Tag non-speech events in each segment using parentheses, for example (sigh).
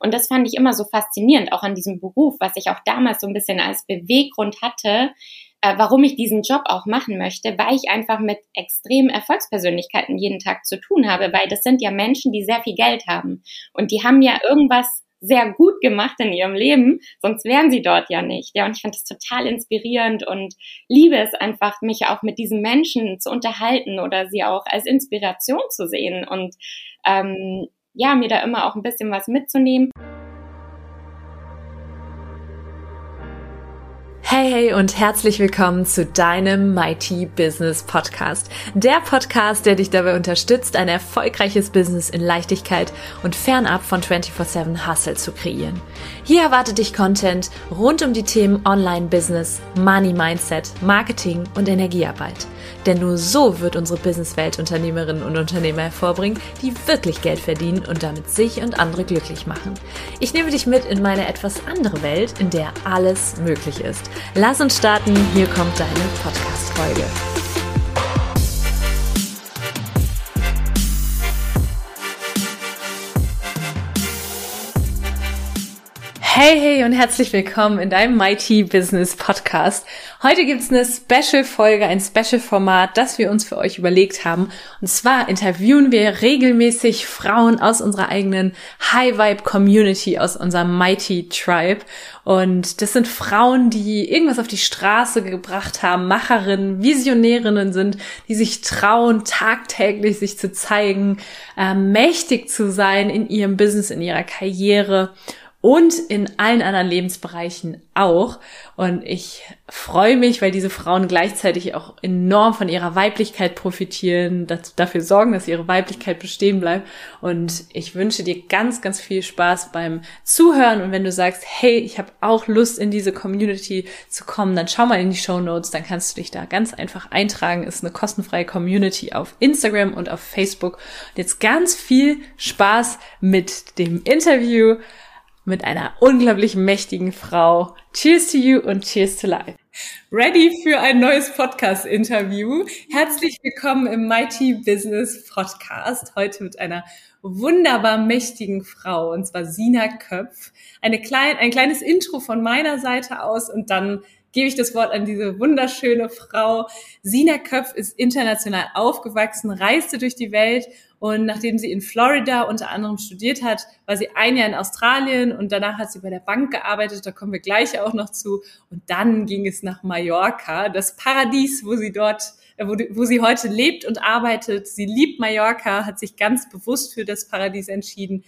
Und das fand ich immer so faszinierend, auch an diesem Beruf, was ich auch damals so ein bisschen als Beweggrund hatte, äh, warum ich diesen Job auch machen möchte, weil ich einfach mit extremen Erfolgspersönlichkeiten jeden Tag zu tun habe, weil das sind ja Menschen, die sehr viel Geld haben und die haben ja irgendwas sehr gut gemacht in ihrem Leben, sonst wären sie dort ja nicht. Ja, und ich fand das total inspirierend und liebe es einfach, mich auch mit diesen Menschen zu unterhalten oder sie auch als Inspiration zu sehen und ähm, ja, mir da immer auch ein bisschen was mitzunehmen. Hey, hey und herzlich willkommen zu deinem Mighty Business Podcast. Der Podcast, der dich dabei unterstützt, ein erfolgreiches Business in Leichtigkeit und fernab von 24-7 Hustle zu kreieren. Hier erwartet dich Content rund um die Themen Online-Business, Money Mindset, Marketing und Energiearbeit. Denn nur so wird unsere Businesswelt Unternehmerinnen und Unternehmer hervorbringen, die wirklich Geld verdienen und damit sich und andere glücklich machen. Ich nehme dich mit in meine etwas andere Welt, in der alles möglich ist. Lass uns starten, hier kommt deine Podcast-Folge. Hey, hey und herzlich willkommen in deinem Mighty Business Podcast. Heute gibt's eine Special-Folge, ein Special-Format, das wir uns für euch überlegt haben. Und zwar interviewen wir regelmäßig Frauen aus unserer eigenen High-Vibe-Community, aus unserem Mighty Tribe. Und das sind Frauen, die irgendwas auf die Straße gebracht haben, Macherinnen, Visionärinnen sind, die sich trauen, tagtäglich sich zu zeigen, äh, mächtig zu sein in ihrem Business, in ihrer Karriere und in allen anderen Lebensbereichen auch. Und ich freue mich, weil diese Frauen gleichzeitig auch enorm von ihrer Weiblichkeit profitieren, dafür sorgen, dass ihre Weiblichkeit bestehen bleibt. Und ich wünsche dir ganz, ganz viel Spaß beim Zuhören. Und wenn du sagst, hey, ich habe auch Lust in diese Community zu kommen, dann schau mal in die Show Notes, dann kannst du dich da ganz einfach eintragen. Ist eine kostenfreie Community auf Instagram und auf Facebook. Und jetzt ganz viel Spaß mit dem Interview mit einer unglaublich mächtigen Frau. Cheers to you und cheers to life. Ready für ein neues Podcast-Interview. Herzlich willkommen im Mighty Business Podcast. Heute mit einer wunderbar mächtigen Frau, und zwar Sina Köpf. Eine klein, ein kleines Intro von meiner Seite aus und dann gebe ich das Wort an diese wunderschöne Frau. Sina Köpf ist international aufgewachsen, reiste durch die Welt und nachdem sie in Florida unter anderem studiert hat, war sie ein Jahr in Australien und danach hat sie bei der Bank gearbeitet, da kommen wir gleich auch noch zu. Und dann ging es nach Mallorca, das Paradies, wo sie dort, äh, wo, wo sie heute lebt und arbeitet. Sie liebt Mallorca, hat sich ganz bewusst für das Paradies entschieden,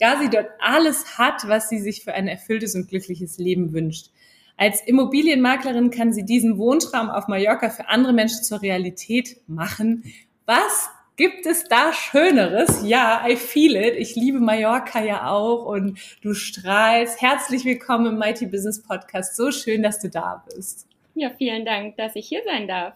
da sie dort alles hat, was sie sich für ein erfülltes und glückliches Leben wünscht. Als Immobilienmaklerin kann sie diesen Wohntraum auf Mallorca für andere Menschen zur Realität machen. Was gibt es da Schöneres? Ja, I feel it. Ich liebe Mallorca ja auch und du strahlst. Herzlich willkommen im Mighty Business Podcast. So schön, dass du da bist. Ja, vielen Dank, dass ich hier sein darf.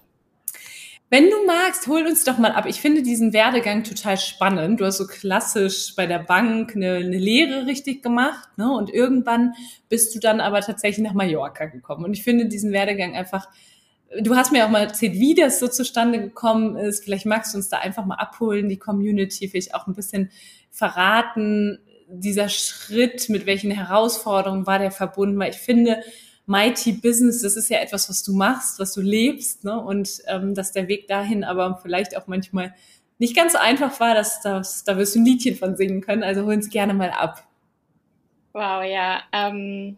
Wenn du magst, hol uns doch mal ab. Ich finde diesen Werdegang total spannend. Du hast so klassisch bei der Bank eine, eine Lehre richtig gemacht, ne? Und irgendwann bist du dann aber tatsächlich nach Mallorca gekommen. Und ich finde diesen Werdegang einfach, du hast mir auch mal erzählt, wie das so zustande gekommen ist. Vielleicht magst du uns da einfach mal abholen, die Community, vielleicht auch ein bisschen verraten, dieser Schritt, mit welchen Herausforderungen war der verbunden, weil ich finde, Mighty Business, das ist ja etwas, was du machst, was du lebst, ne? Und ähm, dass der Weg dahin aber vielleicht auch manchmal nicht ganz einfach war, dass, dass da wirst du ein Liedchen von singen können. Also hol uns gerne mal ab. Wow, ja. Ähm,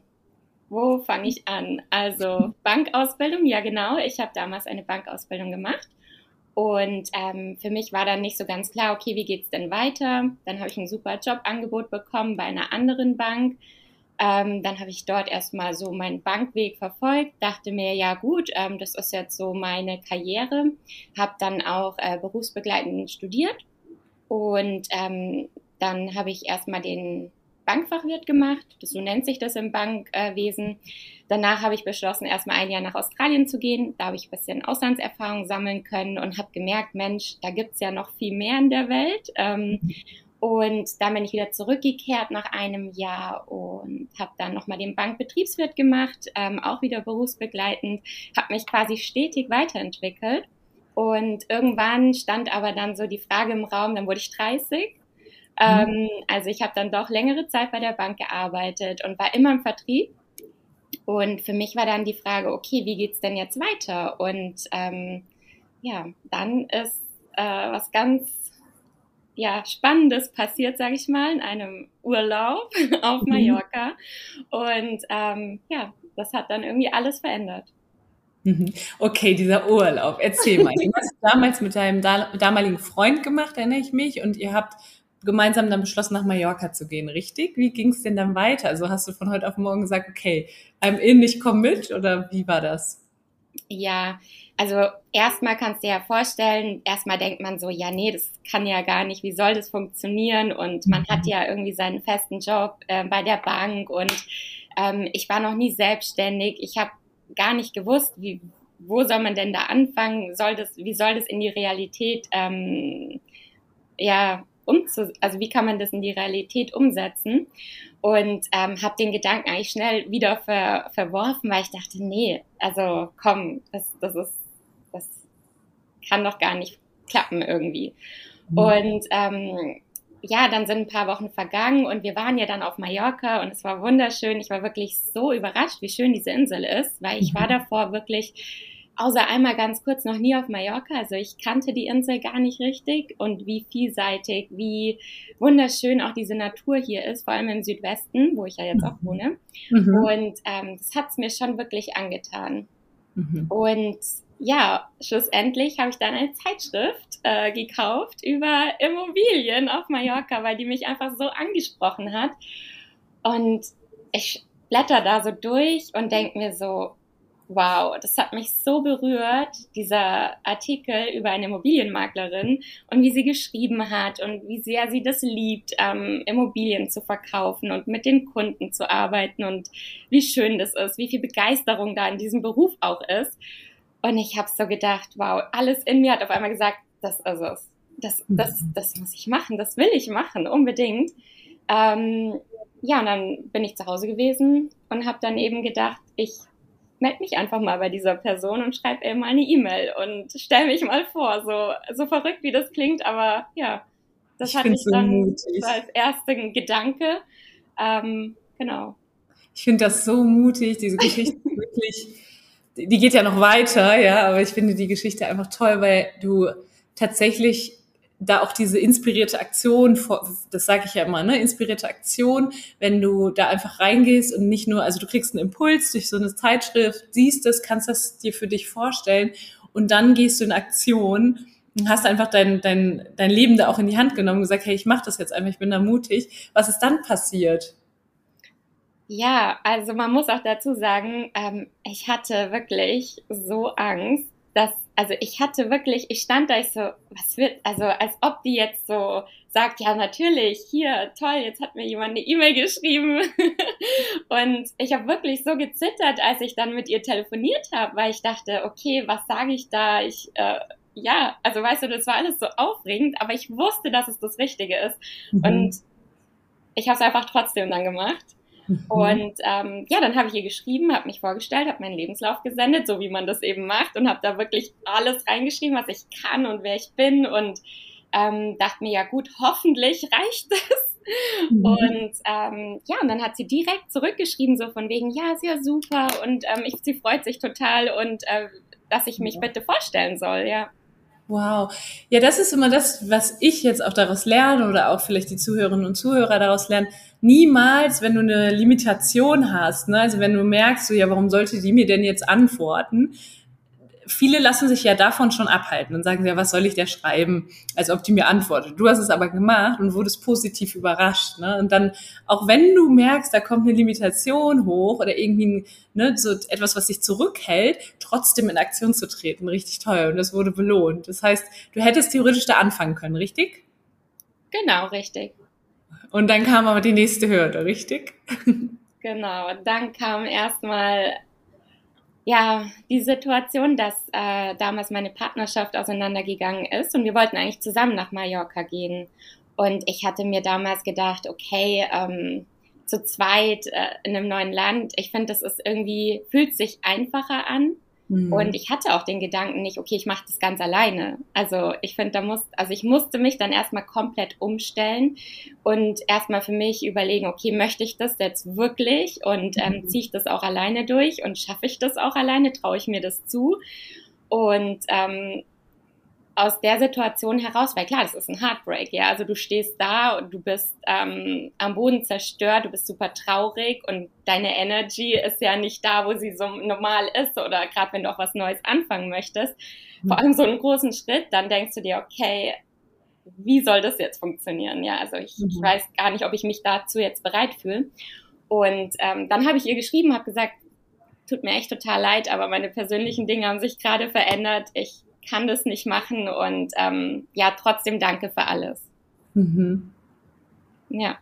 wo fange ich an? Also Bankausbildung, ja genau. Ich habe damals eine Bankausbildung gemacht. Und ähm, für mich war dann nicht so ganz klar, okay, wie geht's denn weiter? Dann habe ich ein super Jobangebot bekommen bei einer anderen Bank. Ähm, dann habe ich dort erstmal so meinen Bankweg verfolgt, dachte mir, ja gut, ähm, das ist jetzt so meine Karriere, habe dann auch äh, berufsbegleitend studiert und ähm, dann habe ich erstmal den Bankfachwirt gemacht, so nennt sich das im Bankwesen. Danach habe ich beschlossen, erstmal ein Jahr nach Australien zu gehen. Da habe ich ein bisschen Auslandserfahrung sammeln können und habe gemerkt, Mensch, da gibt's ja noch viel mehr in der Welt. Ähm, und dann bin ich wieder zurückgekehrt nach einem Jahr und habe dann nochmal den Bankbetriebswirt gemacht, ähm, auch wieder berufsbegleitend, habe mich quasi stetig weiterentwickelt. Und irgendwann stand aber dann so die Frage im Raum, dann wurde ich 30 Ähm, also ich habe dann doch längere Zeit bei der Bank gearbeitet und war immer im Vertrieb. Und für mich war dann die Frage, okay, wie geht's denn jetzt weiter? Und ähm, ja, dann ist äh, was ganz ja, Spannendes passiert, sage ich mal, in einem Urlaub (laughs) auf mhm. Mallorca. Und ähm, ja, das hat dann irgendwie alles verändert. Mhm. Okay, dieser Urlaub. Erzähl mal. Du hast (laughs) damals mit deinem damaligen Freund gemacht, erinnere ich mich, und ihr habt gemeinsam dann beschlossen, nach Mallorca zu gehen, richtig? Wie ging es denn dann weiter? Also hast du von heute auf morgen gesagt, okay, I'm in, ich komme mit, oder wie war das? Ja, also erstmal kannst du dir ja vorstellen, erstmal denkt man so, ja, nee, das kann ja gar nicht, wie soll das funktionieren? Und man hat mhm. ja irgendwie seinen festen Job äh, bei der Bank und ähm, ich war noch nie selbstständig. Ich habe gar nicht gewusst, wie, wo soll man denn da anfangen? Soll das, wie soll das in die Realität, ähm, ja, umzu, also wie kann man das in die Realität umsetzen? Und ähm, habe den Gedanken eigentlich schnell wieder ver, verworfen, weil ich dachte, nee, also komm, das, das ist, das kann doch gar nicht klappen irgendwie. Mhm. Und ähm, ja, dann sind ein paar Wochen vergangen und wir waren ja dann auf Mallorca und es war wunderschön. Ich war wirklich so überrascht, wie schön diese Insel ist, weil ich war mhm. davor wirklich außer einmal ganz kurz noch nie auf Mallorca. Also ich kannte die Insel gar nicht richtig und wie vielseitig, wie wunderschön auch diese Natur hier ist, vor allem im Südwesten, wo ich ja jetzt auch wohne. Mhm. Und ähm, das hat's mir schon wirklich angetan. Mhm. Und ja, schlussendlich habe ich dann eine Zeitschrift äh, gekauft über Immobilien auf Mallorca, weil die mich einfach so angesprochen hat. Und ich blätter da so durch und denke mir so, wow, das hat mich so berührt, dieser Artikel über eine Immobilienmaklerin und wie sie geschrieben hat und wie sehr sie das liebt, ähm, Immobilien zu verkaufen und mit den Kunden zu arbeiten und wie schön das ist, wie viel Begeisterung da in diesem Beruf auch ist. Und ich habe so gedacht, wow, alles in mir hat auf einmal gesagt, das ist es. Das, das, mhm. das muss ich machen, das will ich machen, unbedingt. Ähm, ja, und dann bin ich zu Hause gewesen und habe dann eben gedacht, ich melde mich einfach mal bei dieser Person und schreibe ihr mal eine E-Mail und stell mich mal vor. So, so verrückt, wie das klingt, aber ja, das ich hatte ich dann so als ersten Gedanke. Ähm, genau. Ich finde das so mutig, diese Geschichte (laughs) wirklich die geht ja noch weiter, ja, aber ich finde die Geschichte einfach toll, weil du tatsächlich da auch diese inspirierte Aktion, das sage ich ja immer, ne, inspirierte Aktion, wenn du da einfach reingehst und nicht nur, also du kriegst einen Impuls durch so eine Zeitschrift, siehst es, kannst das dir für dich vorstellen und dann gehst du in Aktion und hast einfach dein, dein, dein Leben da auch in die Hand genommen und gesagt, hey, ich mache das jetzt einfach, ich bin da mutig. Was ist dann passiert? Ja, also man muss auch dazu sagen, ähm, ich hatte wirklich so Angst, dass, also ich hatte wirklich, ich stand da, ich so, was wird, also als ob die jetzt so sagt, ja natürlich, hier, toll, jetzt hat mir jemand eine E-Mail geschrieben. (laughs) und ich habe wirklich so gezittert, als ich dann mit ihr telefoniert habe, weil ich dachte, okay, was sage ich da? Ich, äh, ja, also weißt du, das war alles so aufregend, aber ich wusste, dass es das Richtige ist. Mhm. Und ich habe es einfach trotzdem dann gemacht. Mhm. Und ähm, ja, dann habe ich ihr geschrieben, habe mich vorgestellt, habe meinen Lebenslauf gesendet, so wie man das eben macht, und habe da wirklich alles reingeschrieben, was ich kann und wer ich bin. Und ähm, dachte mir, ja gut, hoffentlich reicht es. Mhm. Und ähm, ja, und dann hat sie direkt zurückgeschrieben, so von wegen, ja, ist ja super und ähm, ich, sie freut sich total und äh, dass ich mich bitte vorstellen soll, ja. Wow. Ja, das ist immer das, was ich jetzt auch daraus lerne oder auch vielleicht die Zuhörerinnen und Zuhörer daraus lernen. Niemals, wenn du eine Limitation hast, ne, also wenn du merkst, so, ja, warum sollte die mir denn jetzt antworten? Viele lassen sich ja davon schon abhalten und sagen, ja, was soll ich da schreiben, als ob die mir antwortet. Du hast es aber gemacht und wurdest positiv überrascht. Ne? Und dann, auch wenn du merkst, da kommt eine Limitation hoch oder irgendwie ne, so etwas, was dich zurückhält, trotzdem in Aktion zu treten, richtig toll. Und das wurde belohnt. Das heißt, du hättest theoretisch da anfangen können, richtig? Genau, richtig. Und dann kam aber die nächste Hürde, richtig? Genau, dann kam erstmal ja, die Situation, dass äh, damals meine Partnerschaft auseinandergegangen ist und wir wollten eigentlich zusammen nach Mallorca gehen. Und ich hatte mir damals gedacht, okay, ähm, zu zweit äh, in einem neuen Land, ich finde, das ist irgendwie, fühlt sich einfacher an. Mhm. Und ich hatte auch den Gedanken nicht, okay, ich mache das ganz alleine. Also ich finde, da muss, also ich musste mich dann erstmal komplett umstellen und erstmal für mich überlegen, okay, möchte ich das jetzt wirklich und ähm, mhm. ziehe ich das auch alleine durch und schaffe ich das auch alleine, traue ich mir das zu? Und ähm, aus der Situation heraus, weil klar, das ist ein Heartbreak, ja. Also du stehst da und du bist ähm, am Boden zerstört, du bist super traurig und deine Energy ist ja nicht da, wo sie so normal ist oder gerade wenn du auch was Neues anfangen möchtest. Vor allem so einen großen Schritt, dann denkst du dir, okay, wie soll das jetzt funktionieren? Ja, also ich, mhm. ich weiß gar nicht, ob ich mich dazu jetzt bereit fühle. Und ähm, dann habe ich ihr geschrieben, habe gesagt, tut mir echt total leid, aber meine persönlichen Dinge haben sich gerade verändert. Ich kann das nicht machen und ähm, ja, trotzdem danke für alles. Mhm. Ja.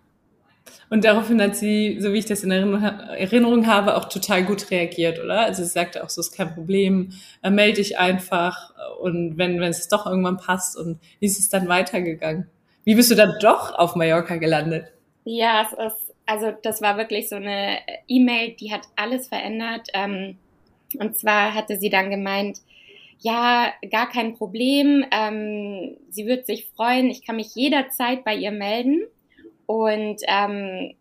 Und daraufhin hat sie, so wie ich das in Erinnerung habe, auch total gut reagiert, oder? Also sie sagte auch so, ist kein Problem, äh, melde dich einfach und wenn, wenn es doch irgendwann passt und wie ist es dann weitergegangen? Wie bist du dann doch auf Mallorca gelandet? Ja, es ist, also das war wirklich so eine E-Mail, die hat alles verändert. Ähm, und zwar hatte sie dann gemeint, ja, gar kein Problem. Ähm, sie wird sich freuen. Ich kann mich jederzeit bei ihr melden. Und ähm,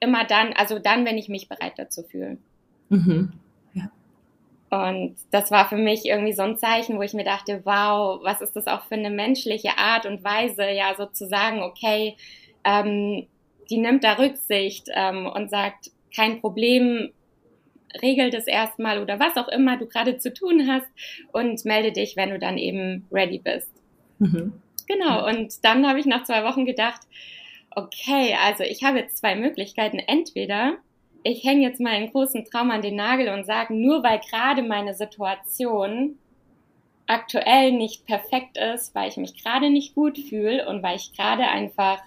immer dann, also dann, wenn ich mich bereit dazu fühle. Mhm. Ja. Und das war für mich irgendwie so ein Zeichen, wo ich mir dachte, wow, was ist das auch für eine menschliche Art und Weise, ja, sozusagen, okay, ähm, die nimmt da Rücksicht ähm, und sagt, kein Problem, regel das erstmal oder was auch immer du gerade zu tun hast und melde dich, wenn du dann eben ready bist. Mhm. Genau, und dann habe ich nach zwei Wochen gedacht, okay, also ich habe jetzt zwei Möglichkeiten. Entweder ich hänge jetzt meinen großen Traum an den Nagel und sage, nur weil gerade meine Situation aktuell nicht perfekt ist, weil ich mich gerade nicht gut fühle und weil ich gerade einfach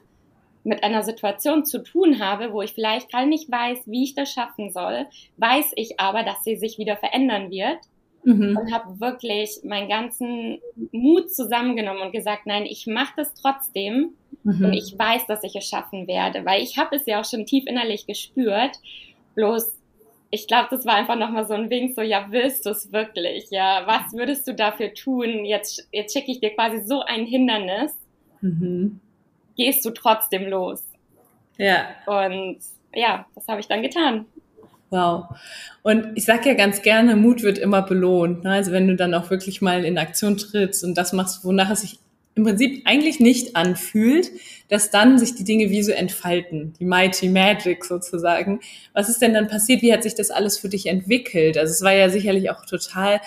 mit einer Situation zu tun habe, wo ich vielleicht gerade nicht weiß, wie ich das schaffen soll, weiß ich aber, dass sie sich wieder verändern wird. Mhm. Und habe wirklich meinen ganzen Mut zusammengenommen und gesagt, nein, ich mache das trotzdem mhm. und ich weiß, dass ich es schaffen werde, weil ich habe es ja auch schon tief innerlich gespürt. Bloß, ich glaube, das war einfach nochmal so ein Wink, so, ja, willst du es wirklich? Ja, was würdest du dafür tun? Jetzt, jetzt schicke ich dir quasi so ein Hindernis. Mhm gehst du trotzdem los. Ja. Und ja, das habe ich dann getan. Wow. Und ich sage ja ganz gerne, Mut wird immer belohnt. Ne? Also wenn du dann auch wirklich mal in Aktion trittst und das machst, wonach es sich im Prinzip eigentlich nicht anfühlt, dass dann sich die Dinge wie so entfalten, die Mighty Magic sozusagen. Was ist denn dann passiert? Wie hat sich das alles für dich entwickelt? Also es war ja sicherlich auch total,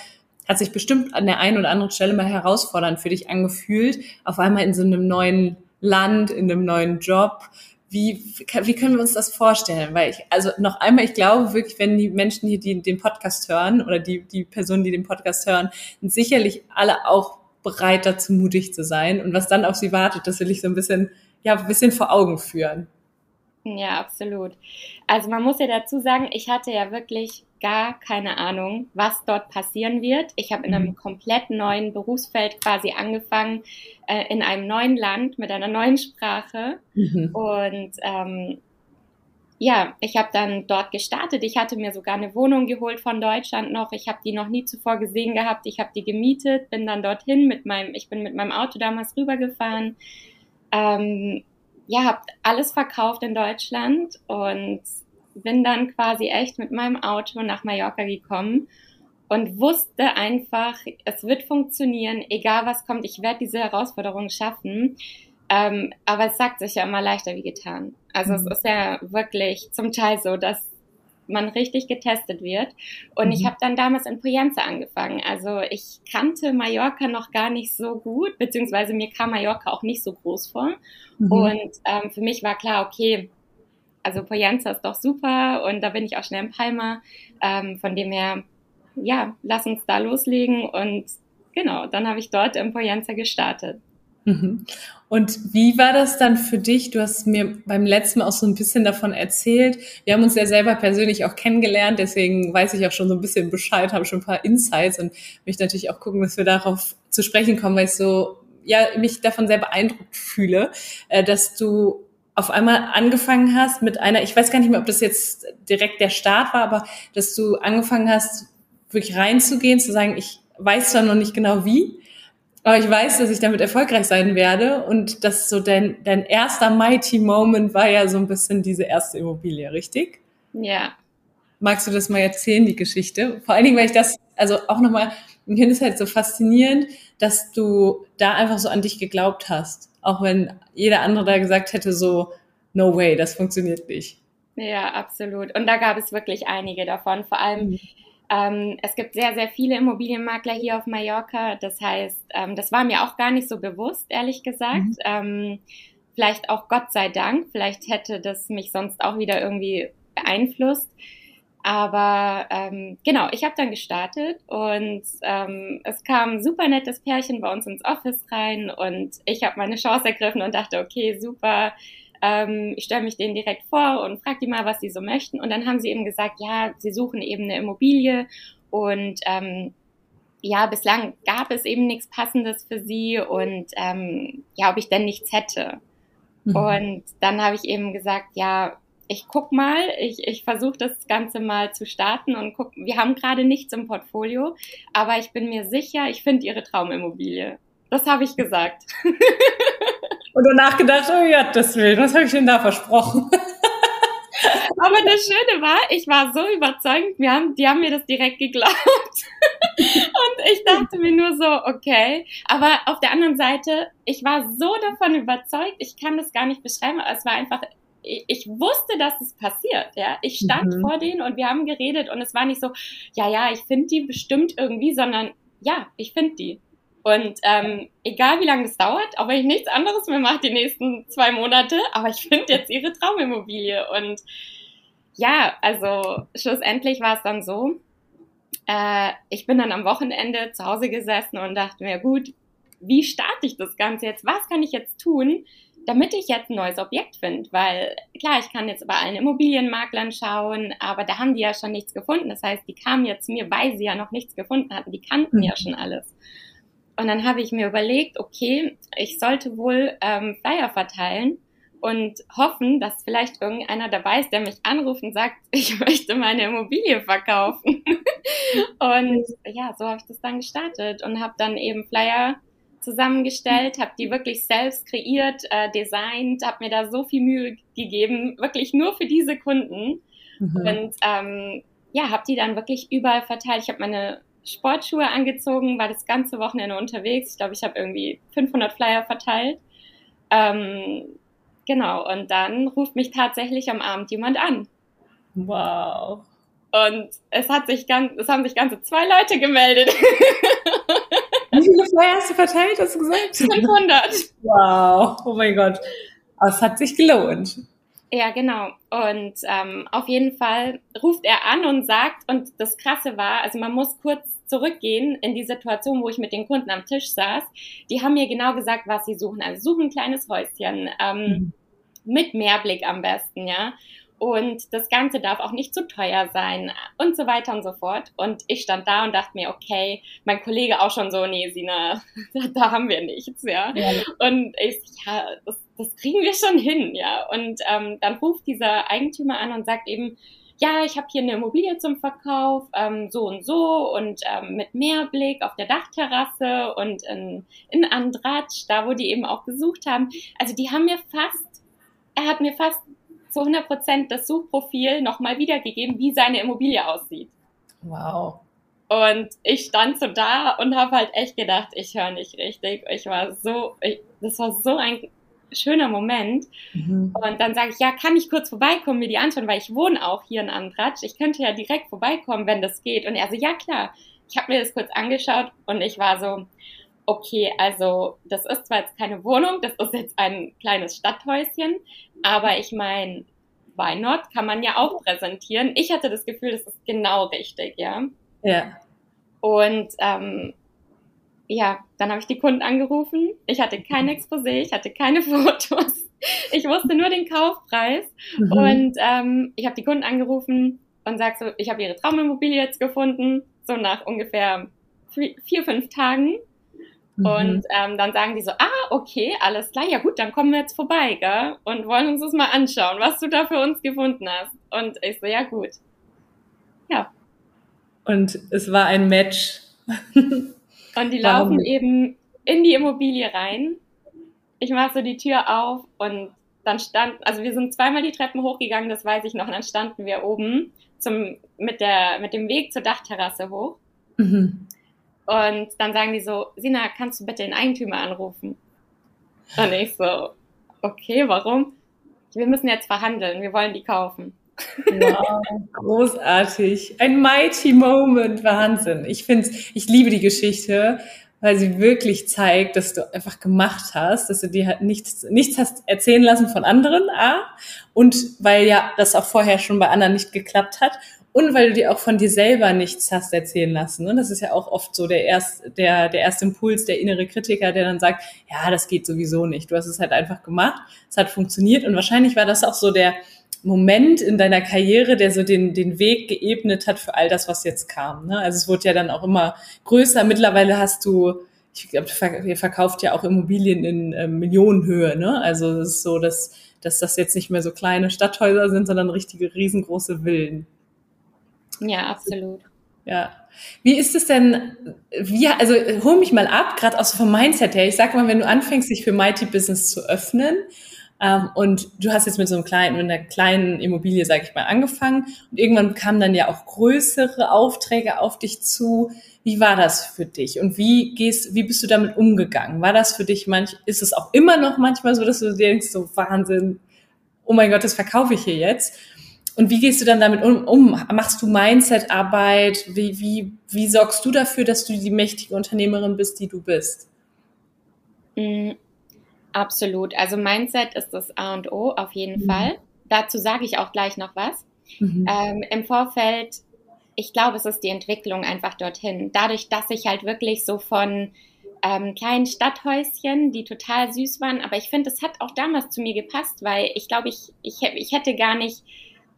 hat sich bestimmt an der einen oder anderen Stelle mal herausfordernd für dich angefühlt, auf einmal in so einem neuen Land, in einem neuen Job. Wie, wie können wir uns das vorstellen? Weil ich, also noch einmal, ich glaube wirklich, wenn die Menschen hier, die den Podcast hören oder die, die Personen, die den Podcast hören, sind sicherlich alle auch bereit dazu, mutig zu sein. Und was dann auf sie wartet, das will ich so ein bisschen, ja, ein bisschen vor Augen führen. Ja, absolut. Also man muss ja dazu sagen, ich hatte ja wirklich gar keine Ahnung, was dort passieren wird. Ich habe in einem mhm. komplett neuen Berufsfeld quasi angefangen, äh, in einem neuen Land mit einer neuen Sprache. Mhm. Und ähm, ja, ich habe dann dort gestartet. Ich hatte mir sogar eine Wohnung geholt von Deutschland noch. Ich habe die noch nie zuvor gesehen gehabt. Ich habe die gemietet, bin dann dorthin mit meinem, ich bin mit meinem Auto damals rübergefahren. Ähm, ja, habe alles verkauft in Deutschland und bin dann quasi echt mit meinem Auto nach Mallorca gekommen und wusste einfach, es wird funktionieren, egal was kommt, ich werde diese Herausforderung schaffen. Ähm, aber es sagt sich ja immer leichter wie getan. Also mhm. es ist ja wirklich zum Teil so, dass man richtig getestet wird. Und mhm. ich habe dann damals in Poyenza angefangen. Also ich kannte Mallorca noch gar nicht so gut, beziehungsweise mir kam Mallorca auch nicht so groß vor. Mhm. Und ähm, für mich war klar, okay, also Poyenza ist doch super und da bin ich auch schnell in Palma. Ähm, von dem her, ja, lass uns da loslegen und genau, dann habe ich dort in Poyenza gestartet. Mhm. Und wie war das dann für dich? Du hast mir beim letzten Mal auch so ein bisschen davon erzählt. Wir haben uns ja selber persönlich auch kennengelernt, deswegen weiß ich auch schon so ein bisschen Bescheid, habe schon ein paar Insights und möchte natürlich auch gucken, dass wir darauf zu sprechen kommen, weil ich so ja mich davon sehr beeindruckt fühle, äh, dass du auf einmal angefangen hast mit einer, ich weiß gar nicht mehr, ob das jetzt direkt der Start war, aber dass du angefangen hast, wirklich reinzugehen, zu sagen, ich weiß zwar noch nicht genau wie, aber ich weiß, dass ich damit erfolgreich sein werde. Und das so dein, dein erster Mighty Moment war ja so ein bisschen diese erste Immobilie, richtig? Ja. Magst du das mal erzählen, die Geschichte? Vor allen Dingen, weil ich das, also auch nochmal, ich finde es halt so faszinierend, dass du da einfach so an dich geglaubt hast. Auch wenn jeder andere da gesagt hätte, so, no way, das funktioniert nicht. Ja, absolut. Und da gab es wirklich einige davon. Vor allem, mhm. ähm, es gibt sehr, sehr viele Immobilienmakler hier auf Mallorca. Das heißt, ähm, das war mir auch gar nicht so bewusst, ehrlich gesagt. Mhm. Ähm, vielleicht auch Gott sei Dank. Vielleicht hätte das mich sonst auch wieder irgendwie beeinflusst. Aber ähm, genau, ich habe dann gestartet und ähm, es kam ein super nettes Pärchen bei uns ins Office rein und ich habe meine Chance ergriffen und dachte, okay, super, ähm, ich stelle mich denen direkt vor und frage die mal, was sie so möchten. Und dann haben sie eben gesagt, ja, sie suchen eben eine Immobilie und ähm, ja, bislang gab es eben nichts Passendes für sie und ähm, ja, ob ich denn nichts hätte. Mhm. Und dann habe ich eben gesagt, ja, ich guck mal, ich, ich versuche das Ganze mal zu starten und guck, wir haben gerade nichts im Portfolio, aber ich bin mir sicher, ich finde ihre Traumimmobilie. Das habe ich gesagt. (laughs) Und danach gedacht, oh ja, das will, was habe ich denn da versprochen? (laughs) Aber das Schöne war, ich war so überzeugend, wir haben, die haben mir das direkt geglaubt. (laughs) Und ich dachte mir nur so, okay. Aber auf der anderen Seite, ich war so davon überzeugt, ich kann das gar nicht beschreiben, aber es war einfach, ich wusste, dass es passiert, ja. Ich stand mhm. vor denen und wir haben geredet und es war nicht so, ja, ja, ich finde die bestimmt irgendwie, sondern ja, ich finde die. Und ähm, egal wie lange es dauert, auch wenn ich nichts anderes mehr mache die nächsten zwei Monate, aber ich finde jetzt ihre Traumimmobilie. Und ja, also schlussendlich war es dann so, äh, ich bin dann am Wochenende zu Hause gesessen und dachte mir, gut, wie starte ich das Ganze jetzt? Was kann ich jetzt tun, damit ich jetzt ein neues Objekt finde? Weil klar, ich kann jetzt bei allen Immobilienmaklern schauen, aber da haben die ja schon nichts gefunden. Das heißt, die kamen jetzt zu mir, weil sie ja noch nichts gefunden hatten. Die kannten mhm. ja schon alles. Und dann habe ich mir überlegt, okay, ich sollte wohl ähm, Flyer verteilen und hoffen, dass vielleicht irgendeiner dabei ist, der mich anruft und sagt, (laughs) ich möchte meine Immobilie verkaufen. (laughs) und ja, so habe ich das dann gestartet und habe dann eben Flyer zusammengestellt, habe die wirklich selbst kreiert, äh, designt, habe mir da so viel Mühe gegeben, wirklich nur für diese Kunden. Mhm. Und ähm, ja, habe die dann wirklich überall verteilt. Ich habe meine Sportschuhe angezogen, war das ganze Wochenende unterwegs. Ich glaube, ich habe irgendwie 500 Flyer verteilt. Ähm, genau, und dann ruft mich tatsächlich am Abend jemand an. Wow. Und es hat sich ganz, es haben sich ganze zwei Leute gemeldet. (laughs) Viele Flyer hast du verteilt, hast du gesagt? 500. Wow, oh mein Gott. Aber es hat sich gelohnt. Ja, genau. Und ähm, auf jeden Fall ruft er an und sagt, und das Krasse war, also man muss kurz zurückgehen in die Situation, wo ich mit den Kunden am Tisch saß. Die haben mir genau gesagt, was sie suchen. Also suchen ein kleines Häuschen ähm, mhm. mit Mehrblick am besten, ja. Und das Ganze darf auch nicht zu teuer sein und so weiter und so fort. Und ich stand da und dachte mir, okay, mein Kollege auch schon so, nee, Sina, (laughs) da haben wir nichts, ja. ja. Und ich, ja, das das kriegen wir schon hin, ja. Und ähm, dann ruft dieser Eigentümer an und sagt eben, ja, ich habe hier eine Immobilie zum Verkauf, ähm, so und so und ähm, mit Meerblick auf der Dachterrasse und in, in Andratsch, da wo die eben auch gesucht haben. Also die haben mir fast, er hat mir fast zu 100 Prozent das Suchprofil nochmal wiedergegeben, wie seine Immobilie aussieht. Wow. Und ich stand so da und habe halt echt gedacht, ich höre nicht richtig. Ich war so, ich, das war so ein schöner Moment. Mhm. Und dann sage ich, ja, kann ich kurz vorbeikommen, mir die anschauen, weil ich wohne auch hier in Andratsch. Ich könnte ja direkt vorbeikommen, wenn das geht. Und er so, ja klar. Ich habe mir das kurz angeschaut und ich war so, okay, also das ist zwar jetzt keine Wohnung, das ist jetzt ein kleines Stadthäuschen, aber ich meine, why not? Kann man ja auch präsentieren. Ich hatte das Gefühl, das ist genau richtig, ja. Ja. Und ähm, ja, dann habe ich die Kunden angerufen. Ich hatte kein. Exposé, ich hatte keine (laughs) Fotos. Ich wusste nur den Kaufpreis. Mhm. Und ähm, ich habe die Kunden angerufen und sag so, ich habe ihre Traumimmobilie jetzt gefunden, so nach ungefähr vier, fünf Tagen. Mhm. Und ähm, dann sagen die so, ah, okay, alles klar, ja gut, dann kommen wir jetzt vorbei, gell? Und wollen uns das mal anschauen, was du da für uns gefunden hast. Und ich so, ja gut. Ja. Und es war ein Match. (laughs) Und die laufen Warum? eben in die Immobilie rein. Ich mache so die Tür auf und dann stand, also wir sind zweimal die Treppen hochgegangen, das weiß ich noch, und dann standen wir oben zum, mit, der, mit dem Weg zur Dachterrasse hoch. Mhm. Und dann sagen die so, Sina, kannst du bitte den Eigentümer anrufen? Und ich so, okay, warum? Wir müssen jetzt verhandeln, wir wollen die kaufen. Wow, großartig. Ein mighty Moment, Wahnsinn. Ich finde ich liebe die Geschichte, weil sie wirklich zeigt, dass du einfach gemacht hast, dass du dir halt nichts, nichts hast erzählen lassen von anderen, A, und weil ja das auch vorher schon bei anderen nicht geklappt hat und weil du dir auch von dir selber nichts hast erzählen lassen. Und das ist ja auch oft so der, erst, der, der erste Impuls, der innere Kritiker, der dann sagt, ja, das geht sowieso nicht. Du hast es halt einfach gemacht, es hat funktioniert und wahrscheinlich war das auch so der Moment in deiner Karriere, der so den, den Weg geebnet hat für all das, was jetzt kam. Ne? Also es wurde ja dann auch immer größer. Mittlerweile hast du, ich glaube, ihr verkauft ja auch Immobilien in äh, Millionenhöhe. Ne? Also es ist so, dass, dass das jetzt nicht mehr so kleine Stadthäuser sind, sondern richtige riesengroße Villen. Ja, absolut. Ja. Wie ist es denn, wie, also hol mich mal ab, gerade auch so vom Mindset her. Ich sag mal, wenn du anfängst, dich für Mighty Business zu öffnen, ähm, und du hast jetzt mit so einem kleinen, mit einer kleinen Immobilie, sag ich mal, angefangen und irgendwann kamen dann ja auch größere Aufträge auf dich zu. Wie war das für dich und wie gehst, wie bist du damit umgegangen? War das für dich manch, ist es auch immer noch manchmal so, dass du denkst, so Wahnsinn, oh mein Gott, das verkaufe ich hier jetzt? Und wie gehst du dann damit um? um? Machst du Mindset-Arbeit? Wie, wie, wie sorgst du dafür, dass du die mächtige Unternehmerin bist, die du bist? Mm, absolut. Also Mindset ist das A und O auf jeden mhm. Fall. Dazu sage ich auch gleich noch was. Mhm. Ähm, Im Vorfeld, ich glaube, es ist die Entwicklung einfach dorthin. Dadurch, dass ich halt wirklich so von ähm, kleinen Stadthäuschen, die total süß waren, aber ich finde, es hat auch damals zu mir gepasst, weil ich glaube, ich, ich, ich hätte gar nicht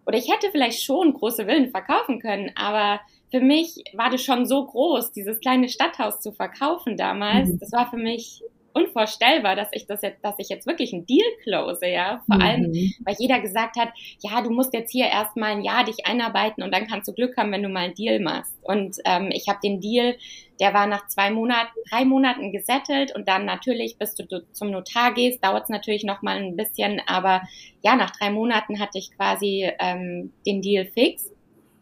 oder ich hätte vielleicht schon große Villen verkaufen können, aber für mich war das schon so groß, dieses kleine Stadthaus zu verkaufen damals. Mhm. Das war für mich unvorstellbar, dass ich das jetzt, dass ich jetzt wirklich einen Deal close, ja. Vor mhm. allem, weil jeder gesagt hat, ja, du musst jetzt hier erstmal ein Jahr dich einarbeiten und dann kannst du Glück haben, wenn du mal einen Deal machst. Und ähm, ich habe den Deal, der war nach zwei Monaten, drei Monaten gesettelt und dann natürlich, bis du zum Notar gehst, dauert es natürlich noch mal ein bisschen, aber ja, nach drei Monaten hatte ich quasi ähm, den Deal fix.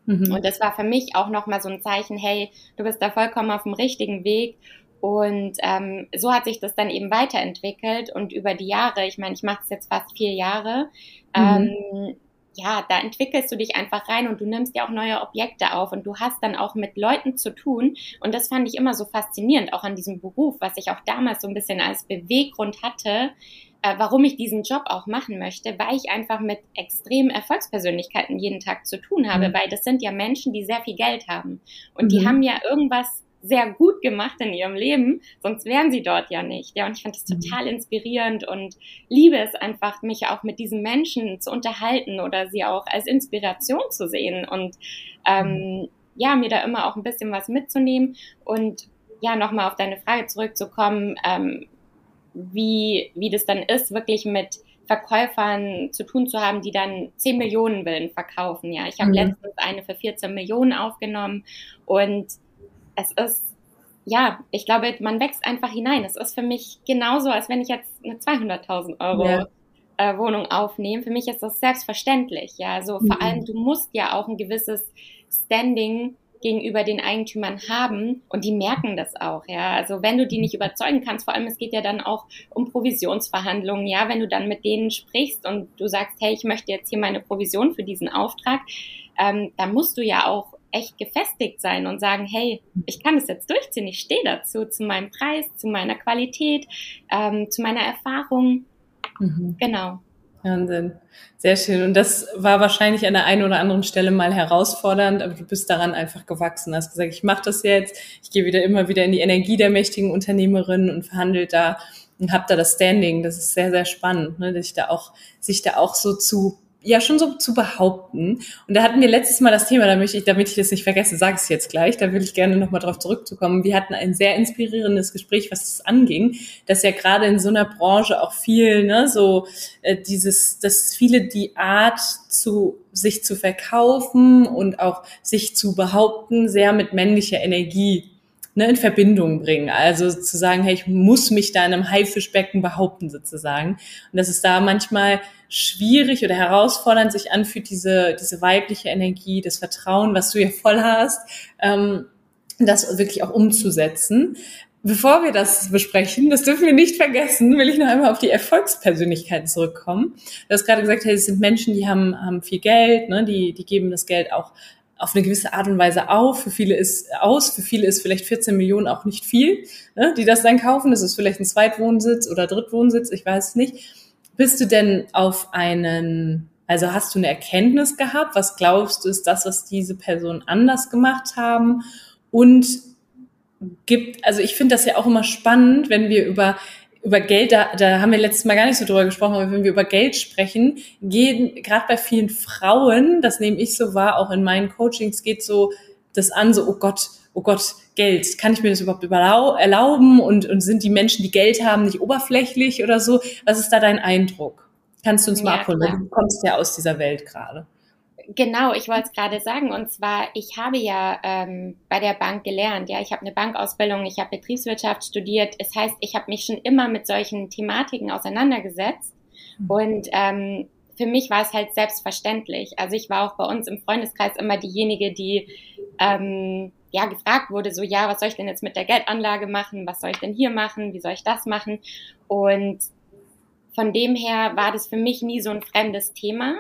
Mhm. Und das war für mich auch noch mal so ein Zeichen, hey, du bist da vollkommen auf dem richtigen Weg und ähm, so hat sich das dann eben weiterentwickelt und über die Jahre, ich meine, ich mache es jetzt fast vier Jahre, mhm. ähm, ja, da entwickelst du dich einfach rein und du nimmst ja auch neue Objekte auf und du hast dann auch mit Leuten zu tun. Und das fand ich immer so faszinierend, auch an diesem Beruf, was ich auch damals so ein bisschen als Beweggrund hatte, äh, warum ich diesen Job auch machen möchte, weil ich einfach mit extremen Erfolgspersönlichkeiten jeden Tag zu tun habe, mhm. weil das sind ja Menschen, die sehr viel Geld haben und mhm. die haben ja irgendwas sehr gut gemacht in ihrem Leben, sonst wären sie dort ja nicht. Ja, und ich fand das mhm. total inspirierend und liebe es einfach, mich auch mit diesen Menschen zu unterhalten oder sie auch als Inspiration zu sehen und ähm, ja, mir da immer auch ein bisschen was mitzunehmen und ja, nochmal auf deine Frage zurückzukommen, ähm, wie, wie das dann ist, wirklich mit Verkäufern zu tun zu haben, die dann 10 Millionen Willen verkaufen. Ja, ich habe mhm. letztens eine für 14 Millionen aufgenommen und es ist, ja, ich glaube, man wächst einfach hinein. Es ist für mich genauso, als wenn ich jetzt eine 200.000 Euro ja. äh, Wohnung aufnehme. Für mich ist das selbstverständlich. Ja, also mhm. vor allem, du musst ja auch ein gewisses Standing gegenüber den Eigentümern haben und die merken das auch, ja. Also wenn du die nicht überzeugen kannst, vor allem es geht ja dann auch um Provisionsverhandlungen, ja, wenn du dann mit denen sprichst und du sagst, hey, ich möchte jetzt hier meine Provision für diesen Auftrag, ähm, dann musst du ja auch echt gefestigt sein und sagen, hey, ich kann es jetzt durchziehen, ich stehe dazu, zu meinem Preis, zu meiner Qualität, ähm, zu meiner Erfahrung. Mhm. Genau. Wahnsinn. Sehr schön. Und das war wahrscheinlich an der einen oder anderen Stelle mal herausfordernd, aber du bist daran einfach gewachsen. Du hast gesagt, ich mache das jetzt, ich gehe wieder immer wieder in die Energie der mächtigen Unternehmerin und verhandle da und habe da das Standing. Das ist sehr, sehr spannend, ne, dass ich da auch, sich da auch so zu ja schon so zu behaupten. Und da hatten wir letztes Mal das Thema, da möchte ich, damit ich das nicht vergesse, sage ich es jetzt gleich, da will ich gerne nochmal drauf zurückzukommen. Wir hatten ein sehr inspirierendes Gespräch, was das anging, dass ja gerade in so einer Branche auch viel, ne, so äh, dieses, dass viele die Art zu sich zu verkaufen und auch sich zu behaupten, sehr mit männlicher Energie ne, in Verbindung bringen. Also zu sagen, hey, ich muss mich da in einem Haifischbecken behaupten sozusagen. Und dass es da manchmal schwierig oder herausfordernd sich anfühlt, diese, diese weibliche Energie, das Vertrauen, was du hier voll hast, ähm, das wirklich auch umzusetzen. Bevor wir das besprechen, das dürfen wir nicht vergessen, will ich noch einmal auf die Erfolgspersönlichkeiten zurückkommen. Du hast gerade gesagt, hey, es sind Menschen, die haben, haben viel Geld, ne, die, die geben das Geld auch auf eine gewisse Art und Weise auf. Für viele ist aus, für viele ist vielleicht 14 Millionen auch nicht viel, ne, die das dann kaufen. Das ist vielleicht ein Zweitwohnsitz oder Drittwohnsitz, ich weiß es nicht. Bist du denn auf einen, also hast du eine Erkenntnis gehabt? Was glaubst du, ist das, was diese Personen anders gemacht haben? Und gibt, also ich finde das ja auch immer spannend, wenn wir über über Geld, da, da haben wir letztes Mal gar nicht so drüber gesprochen, aber wenn wir über Geld sprechen, gehen gerade bei vielen Frauen, das nehme ich so wahr, auch in meinen Coachings geht so das an, so, oh Gott, oh Gott, Geld, kann ich mir das überhaupt erlauben und, und sind die Menschen, die Geld haben, nicht oberflächlich oder so? Was ist da dein Eindruck? Kannst du uns mal ja, abholen? Klar. Du kommst ja aus dieser Welt gerade. Genau, ich wollte es gerade sagen. Und zwar, ich habe ja ähm, bei der Bank gelernt. Ja, ich habe eine Bankausbildung, ich habe Betriebswirtschaft studiert. Das heißt, ich habe mich schon immer mit solchen Thematiken auseinandergesetzt. Mhm. Und ähm, für mich war es halt selbstverständlich. Also ich war auch bei uns im Freundeskreis immer diejenige, die ähm, ja gefragt wurde, so ja, was soll ich denn jetzt mit der Geldanlage machen? Was soll ich denn hier machen? Wie soll ich das machen? Und von dem her war das für mich nie so ein fremdes Thema.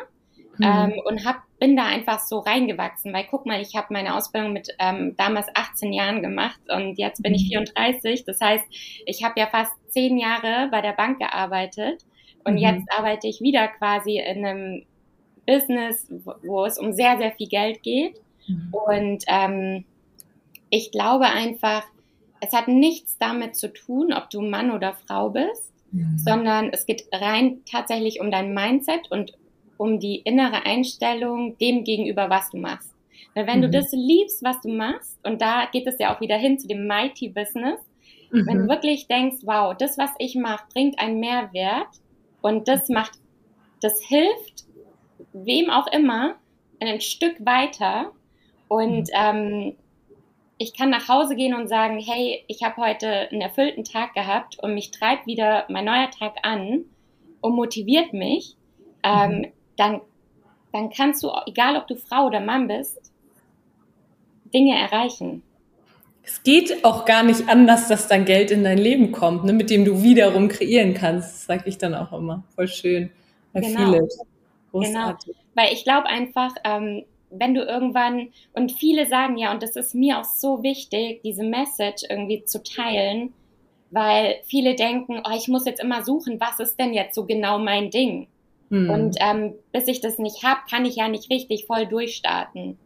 Mhm. Ähm, und hab, bin da einfach so reingewachsen, weil guck mal, ich habe meine Ausbildung mit ähm, damals 18 Jahren gemacht und jetzt bin ich 34. Mhm. Das heißt, ich habe ja fast zehn Jahre bei der Bank gearbeitet und mhm. jetzt arbeite ich wieder quasi in einem Business, wo, wo es um sehr, sehr viel Geld geht. Mhm. Und ähm, ich glaube einfach, es hat nichts damit zu tun, ob du Mann oder Frau bist, mhm. sondern es geht rein tatsächlich um dein Mindset und um die innere Einstellung dem gegenüber, was du machst. Weil wenn mhm. du das liebst, was du machst, und da geht es ja auch wieder hin zu dem Mighty Business, mhm. wenn du wirklich denkst, wow, das, was ich mache, bringt einen Mehrwert und das macht, das hilft wem auch immer ein Stück weiter und mhm. ähm, ich kann nach Hause gehen und sagen, hey, ich habe heute einen erfüllten Tag gehabt und mich treibt wieder mein neuer Tag an und motiviert mich. Ähm, mhm dann, dann kannst du, egal ob du Frau oder Mann bist, Dinge erreichen. Es geht auch gar nicht anders, dass dann Geld in dein Leben kommt, ne, mit dem du wiederum kreieren kannst. Sage ich dann auch immer. Voll schön. Bei genau. viele. Genau. Weil ich glaube einfach, ähm, wenn du irgendwann, und viele sagen ja, und das ist mir auch so wichtig, diese Message irgendwie zu teilen, weil viele denken, oh, ich muss jetzt immer suchen, was ist denn jetzt so genau mein Ding? Mhm. Und ähm, bis ich das nicht habe, kann ich ja nicht richtig voll durchstarten.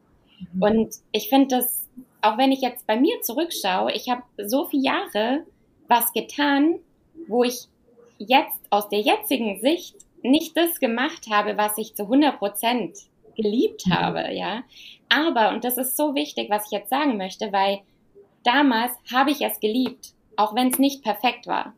Mhm. Und ich finde das, auch wenn ich jetzt bei mir zurückschaue, ich habe so viele Jahre was getan, wo ich jetzt aus der jetzigen Sicht nicht das gemacht habe, was ich zu 100 Prozent geliebt mhm. habe, ja. Aber, und das ist so wichtig, was ich jetzt sagen möchte, weil damals habe ich es geliebt, auch wenn es nicht perfekt war.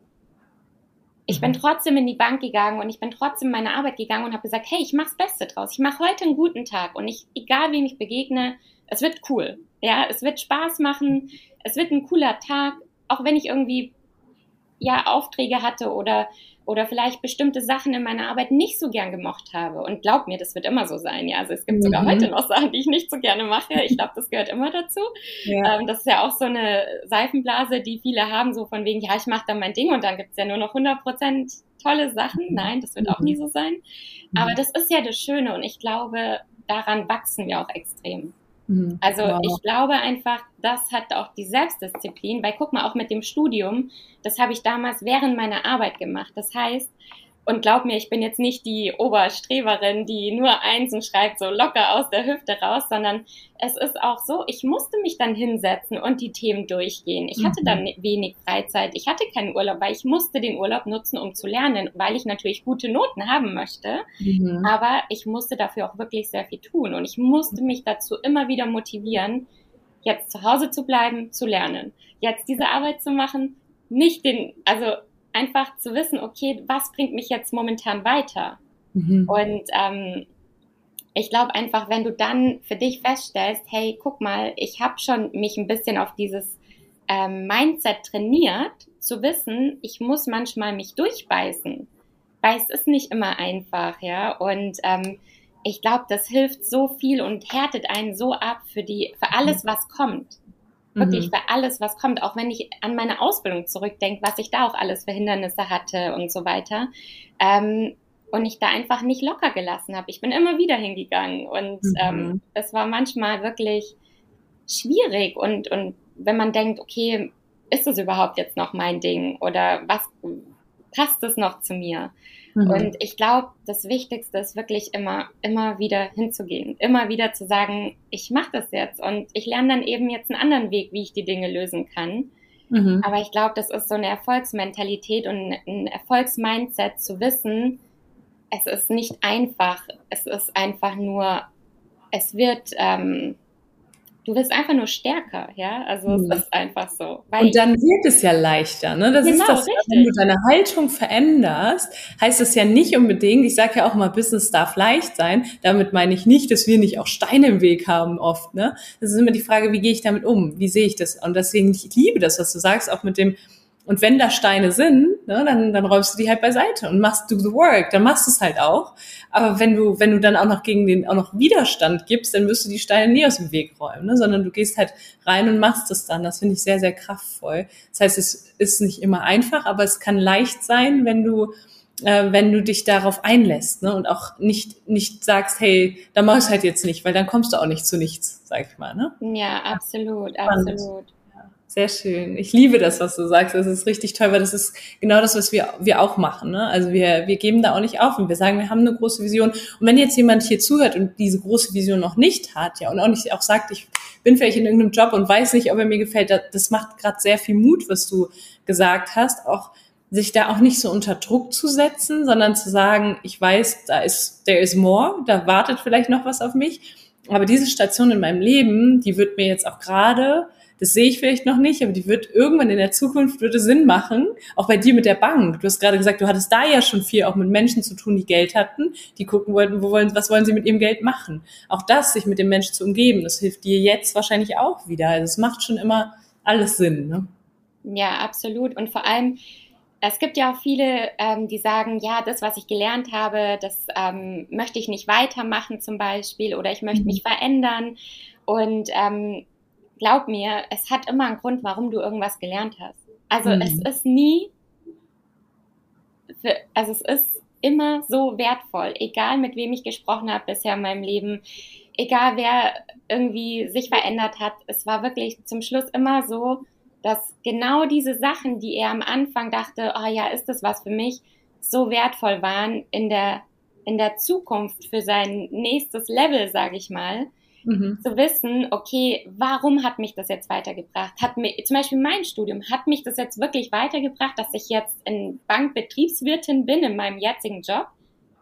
Ich bin mhm. trotzdem in die Bank gegangen und ich bin trotzdem in meine Arbeit gegangen und habe gesagt, hey, ich mach's Beste draus. Ich mache heute einen guten Tag und ich, egal wem ich begegne, es wird cool. Ja, es wird Spaß machen. Es wird ein cooler Tag, auch wenn ich irgendwie ja Aufträge hatte oder oder vielleicht bestimmte Sachen in meiner Arbeit nicht so gern gemocht habe. Und glaub mir, das wird immer so sein. Ja, also es gibt mhm. sogar heute noch Sachen, die ich nicht so gerne mache. Ich glaube, das gehört immer dazu. Ja. Ähm, das ist ja auch so eine Seifenblase, die viele haben, so von wegen, ja, ich mache dann mein Ding und dann gibt's ja nur noch 100 Prozent tolle Sachen. Mhm. Nein, das wird auch nie mhm. so sein. Aber das ist ja das Schöne und ich glaube, daran wachsen wir auch extrem. Mhm. Also wow. ich glaube einfach, das hat auch die Selbstdisziplin, weil guck mal, auch mit dem Studium, das habe ich damals während meiner Arbeit gemacht. Das heißt, Und glaub mir, ich bin jetzt nicht die Oberstreberin, die nur Einsen schreibt, so locker aus der Hüfte raus, sondern es ist auch so, ich musste mich dann hinsetzen und die Themen durchgehen. Ich hatte dann mhm. wenig Freizeit, ich hatte keinen Urlaub, weil ich musste den Urlaub nutzen, um zu lernen, weil ich natürlich gute Noten haben möchte. Mhm. Aber ich musste dafür auch wirklich sehr viel tun und ich musste mich dazu immer wieder motivieren, jetzt zu Hause zu bleiben, zu lernen, jetzt diese Arbeit zu machen, nicht den, also einfach zu wissen, okay, was bringt mich jetzt momentan weiter? Mhm. Und ähm, ich glaube einfach, wenn du dann für dich feststellst, hey, guck mal, ich habe schon mich ein bisschen auf dieses ähm, Mindset trainiert, zu wissen, ich muss manchmal mich durchbeißen, weil es ist nicht immer einfach, ja. Und ähm, ich glaube, das hilft so viel und härtet einen so ab für die, für alles, was kommt. Wirklich mhm. für alles, was kommt. Auch wenn ich an meine Ausbildung zurückdenke, was ich da auch alles für Hindernisse hatte und so weiter. Ähm, und ich da einfach nicht locker gelassen habe. Ich bin immer wieder hingegangen und mhm. ähm, es war manchmal wirklich schwierig und, und wenn man denkt, okay, ist das überhaupt jetzt noch mein Ding oder was passt es noch zu mir? Mhm. Und ich glaube, das Wichtigste ist wirklich immer, immer wieder hinzugehen, immer wieder zu sagen, ich mache das jetzt und ich lerne dann eben jetzt einen anderen Weg, wie ich die Dinge lösen kann. Mhm. Aber ich glaube, das ist so eine Erfolgsmentalität und ein Erfolgsmindset zu wissen, es ist nicht einfach, es ist einfach nur, es wird, ähm, du wirst einfach nur stärker, ja. Also mhm. es ist einfach so. und dann wird es ja leichter, ne? Das genau, ist das, richtig. wenn du deine Haltung veränderst, heißt es ja nicht unbedingt, ich sage ja auch mal, Business darf leicht sein. Damit meine ich nicht, dass wir nicht auch Steine im Weg haben oft, ne? Das ist immer die Frage, wie gehe ich damit um? Wie sehe ich das? Und deswegen, ich liebe das, was du sagst, auch mit dem, und wenn da Steine sind, ne, dann, dann räumst du die halt beiseite und machst do the work, dann machst du es halt auch. Aber wenn du, wenn du dann auch noch gegen den auch noch Widerstand gibst, dann wirst du die Steine nie aus dem Weg räumen, ne, sondern du gehst halt rein und machst es dann. Das finde ich sehr, sehr kraftvoll. Das heißt, es ist nicht immer einfach, aber es kann leicht sein, wenn du äh, wenn du dich darauf einlässt ne? und auch nicht, nicht sagst, hey, da mach ich halt jetzt nicht, weil dann kommst du auch nicht zu nichts, sag ich mal. Ne? Ja, absolut, absolut. Sehr schön. Ich liebe das, was du sagst. Das ist richtig toll, weil das ist genau das, was wir, wir auch machen. Ne? Also wir, wir geben da auch nicht auf und wir sagen, wir haben eine große Vision. Und wenn jetzt jemand hier zuhört und diese große Vision noch nicht hat, ja, und auch nicht auch sagt, ich bin vielleicht in irgendeinem Job und weiß nicht, ob er mir gefällt, das macht gerade sehr viel Mut, was du gesagt hast, auch sich da auch nicht so unter Druck zu setzen, sondern zu sagen, ich weiß, da ist, there is more, da wartet vielleicht noch was auf mich. Aber diese Station in meinem Leben, die wird mir jetzt auch gerade das sehe ich vielleicht noch nicht, aber die wird irgendwann in der Zukunft würde Sinn machen. Auch bei dir mit der Bank. Du hast gerade gesagt, du hattest da ja schon viel auch mit Menschen zu tun, die Geld hatten, die gucken wollten, wo wollen, was wollen sie mit ihrem Geld machen. Auch das, sich mit dem Menschen zu umgeben, das hilft dir jetzt wahrscheinlich auch wieder. Also es macht schon immer alles Sinn. Ne? Ja, absolut. Und vor allem, es gibt ja auch viele, ähm, die sagen, ja, das, was ich gelernt habe, das ähm, möchte ich nicht weitermachen zum Beispiel oder ich möchte mhm. mich verändern. Und ähm, glaub mir, es hat immer einen Grund, warum du irgendwas gelernt hast. Also mhm. es ist nie, für, also es ist immer so wertvoll, egal mit wem ich gesprochen habe bisher in meinem Leben, egal wer irgendwie sich verändert hat. Es war wirklich zum Schluss immer so, dass genau diese Sachen, die er am Anfang dachte, oh ja, ist das was für mich, so wertvoll waren in der in der Zukunft für sein nächstes Level, sage ich mal mhm. zu wissen, okay, warum hat mich das jetzt weitergebracht? Hat mir, zum Beispiel mein Studium, hat mich das jetzt wirklich weitergebracht, dass ich jetzt in Bankbetriebswirtin bin in meinem jetzigen Job?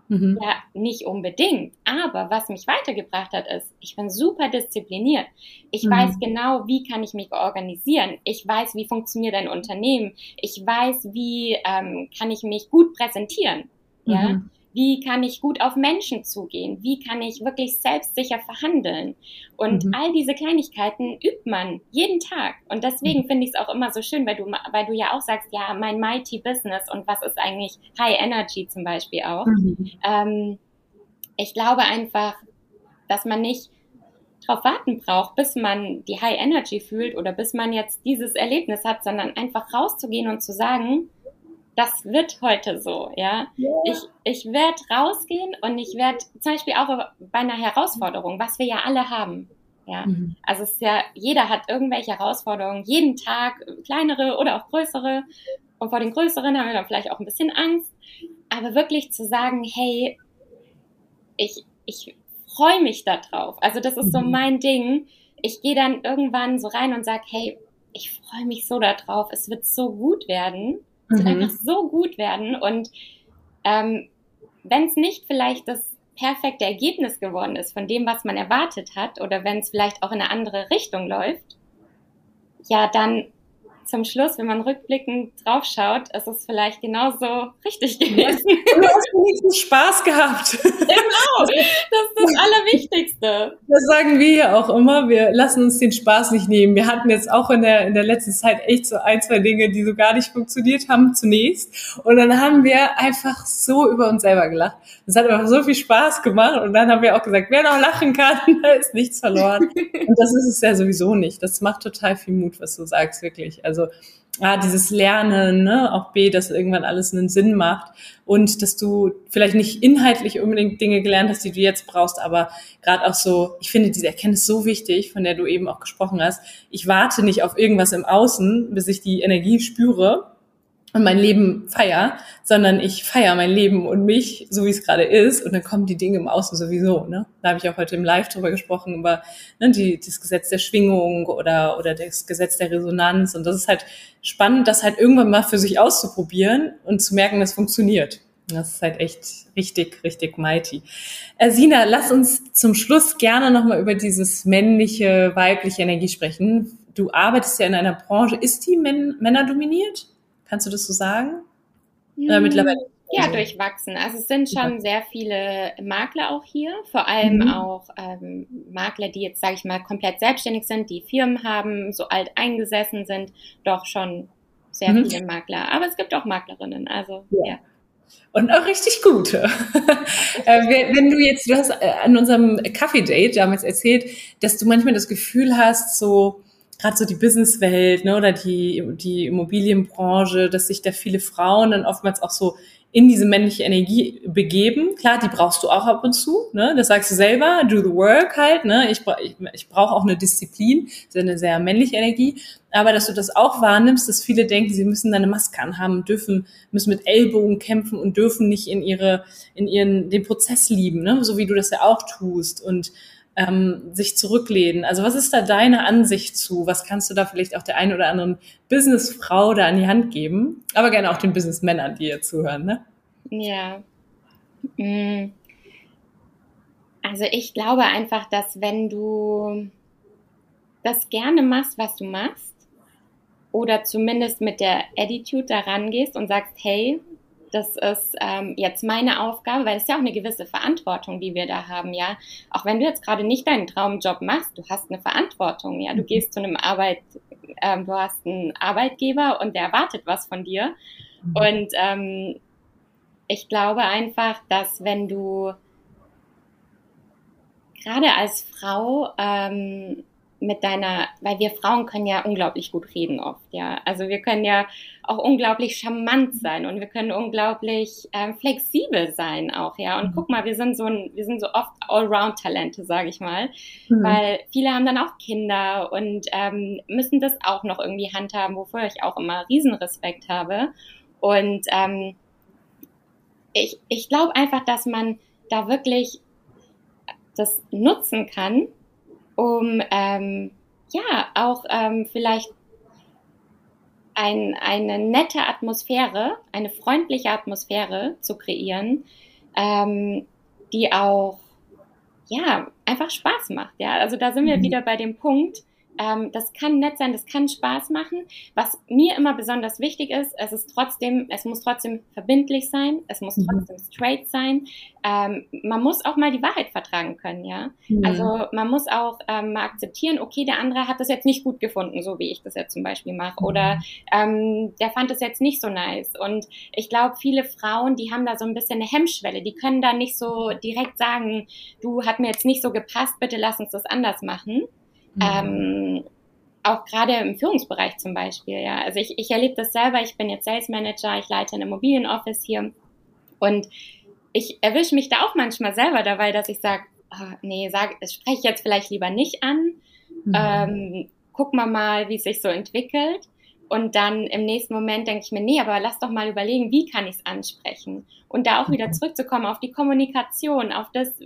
Mhm. Ja, nicht unbedingt. Aber was mich weitergebracht hat, ist, ich bin super diszipliniert. Ich mhm. weiß genau, wie kann ich mich organisieren. Ich weiß, wie funktioniert ein Unternehmen. Ich weiß, wie ähm, kann ich mich gut präsentieren. Ja. Mhm. Wie kann ich gut auf Menschen zugehen? Wie kann ich wirklich selbstsicher verhandeln? Und mhm. all diese Kleinigkeiten übt man jeden Tag. Und deswegen mhm. finde ich es auch immer so schön, weil du, weil du ja auch sagst, ja, mein Mighty Business und was ist eigentlich High Energy zum Beispiel auch. Mhm. Ähm, ich glaube einfach, dass man nicht darauf warten braucht, bis man die High Energy fühlt oder bis man jetzt dieses Erlebnis hat, sondern einfach rauszugehen und zu sagen, das wird heute so, ja. ja. Ich, ich werde rausgehen und ich werde zum Beispiel auch bei einer Herausforderung, was wir ja alle haben. Ja, mhm. also es ist ja, jeder hat irgendwelche Herausforderungen, jeden Tag, kleinere oder auch größere. und vor den größeren haben wir dann vielleicht auch ein bisschen Angst. Aber wirklich zu sagen, hey, ich, ich freue mich da drauf. Also das ist so mhm. mein Ding. Ich gehe dann irgendwann so rein und sage, hey, ich freue mich so da drauf. Es wird so gut werden. Es wird mhm. einfach so gut werden. Und ähm, wenn es nicht vielleicht das perfekte Ergebnis geworden ist von dem, was man erwartet hat, oder wenn es vielleicht auch in eine andere Richtung läuft, ja, dann zum Schluss, wenn man rückblickend draufschaut, ist es vielleicht genauso richtig gewesen. Du hast wenigstens Spaß gehabt. Genau, das ist das Allerwichtigste. Das sagen wir ja auch immer, wir lassen uns den Spaß nicht nehmen. Wir hatten jetzt auch in der, in der letzten Zeit echt so ein, zwei Dinge, die so gar nicht funktioniert haben zunächst. Und dann haben wir einfach so über uns selber gelacht. Es hat einfach so viel Spaß gemacht. Und dann haben wir auch gesagt, wer noch lachen kann, (laughs) da ist nichts verloren. Und das ist es ja sowieso nicht. Das macht total viel Mut, was du sagst, wirklich. Also also A, dieses Lernen, ne? auch B, dass irgendwann alles einen Sinn macht und dass du vielleicht nicht inhaltlich unbedingt Dinge gelernt hast, die du jetzt brauchst, aber gerade auch so, ich finde diese Erkenntnis so wichtig, von der du eben auch gesprochen hast. Ich warte nicht auf irgendwas im Außen, bis ich die Energie spüre, und mein Leben feier, sondern ich feier mein Leben und mich, so wie es gerade ist, und dann kommen die Dinge im Außen sowieso. Ne? Da habe ich auch heute im Live drüber gesprochen, über ne, die, das Gesetz der Schwingung oder, oder das Gesetz der Resonanz. Und das ist halt spannend, das halt irgendwann mal für sich auszuprobieren und zu merken, das funktioniert. Das ist halt echt richtig, richtig mighty. Äh, Sina, lass uns zum Schluss gerne nochmal über dieses männliche, weibliche Energie sprechen. Du arbeitest ja in einer Branche, ist die Männer dominiert? Kannst du das so sagen? Oder mittlerweile? Ja, durchwachsen. Also es sind schon sehr viele Makler auch hier, vor allem mhm. auch ähm, Makler, die jetzt, sage ich mal, komplett selbstständig sind, die Firmen haben, so alt eingesessen sind, doch schon sehr mhm. viele Makler. Aber es gibt auch Maklerinnen, also ja. ja. Und auch richtig gute. (laughs) äh, wenn du jetzt, du hast äh, an unserem Kaffee-Date damals erzählt, dass du manchmal das Gefühl hast, so, gerade so die Businesswelt ne, oder die, die Immobilienbranche, dass sich da viele Frauen dann oftmals auch so in diese männliche Energie begeben. Klar, die brauchst du auch ab und zu. Ne? Das sagst du selber, do the work halt. Ne? Ich, ich, ich brauche auch eine Disziplin, eine sehr männliche Energie. Aber dass du das auch wahrnimmst, dass viele denken, sie müssen eine Maske anhaben, dürfen, müssen mit Ellbogen kämpfen und dürfen nicht in ihre, in ihren, den Prozess lieben, ne? so wie du das ja auch tust. Und ähm, sich zurücklehnen. Also was ist da deine Ansicht zu? Was kannst du da vielleicht auch der einen oder anderen Businessfrau da an die Hand geben? Aber gerne auch den Businessmännern, die hier zuhören, ne? Ja. Mm. Also ich glaube einfach, dass wenn du das gerne machst, was du machst, oder zumindest mit der Attitude daran gehst und sagst, hey, das ist ähm, jetzt meine Aufgabe, weil es ist ja auch eine gewisse Verantwortung, die wir da haben, ja. Auch wenn du jetzt gerade nicht deinen Traumjob machst, du hast eine Verantwortung, ja. Du mhm. gehst zu einem Arbeit, ähm, du hast einen Arbeitgeber und der erwartet was von dir. Mhm. Und ähm, ich glaube einfach, dass wenn du gerade als Frau ähm, mit deiner, weil wir Frauen können ja unglaublich gut reden oft, ja. Also wir können ja auch unglaublich charmant sein und wir können unglaublich ähm, flexibel sein auch, ja. Und mhm. guck mal, wir sind so ein, wir sind so oft Allround-Talente, sage ich mal, mhm. weil viele haben dann auch Kinder und ähm, müssen das auch noch irgendwie handhaben, wofür ich auch immer Riesenrespekt habe. Und ähm, ich, ich glaube einfach, dass man da wirklich das nutzen kann, um ähm, ja auch ähm, vielleicht ein, eine nette Atmosphäre, eine freundliche Atmosphäre zu kreieren, ähm, die auch ja einfach Spaß macht. Ja, also da sind wir mhm. wieder bei dem Punkt ähm, das kann nett sein, das kann Spaß machen. Was mir immer besonders wichtig ist, es ist trotzdem, es muss trotzdem verbindlich sein, es muss mhm. trotzdem straight sein. Ähm, man muss auch mal die Wahrheit vertragen können, ja. Mhm. Also man muss auch ähm, mal akzeptieren, okay, der andere hat das jetzt nicht gut gefunden, so wie ich das jetzt zum Beispiel mache, mhm. oder ähm, der fand das jetzt nicht so nice. Und ich glaube, viele Frauen, die haben da so ein bisschen eine Hemmschwelle, die können da nicht so direkt sagen, du hat mir jetzt nicht so gepasst, bitte lass uns das anders machen. Mhm. Ähm, auch gerade im Führungsbereich zum Beispiel, ja. Also ich, ich erlebe das selber, ich bin jetzt Sales Manager, ich leite ein Immobilienoffice hier und ich erwische mich da auch manchmal selber dabei, dass ich sage, oh, nee, sag, spreche ich jetzt vielleicht lieber nicht an. Mhm. Ähm, guck mal mal, wie es sich so entwickelt. Und dann im nächsten Moment denke ich mir, nee, aber lass doch mal überlegen, wie kann ich es ansprechen? Und da auch wieder mhm. zurückzukommen auf die Kommunikation, auf das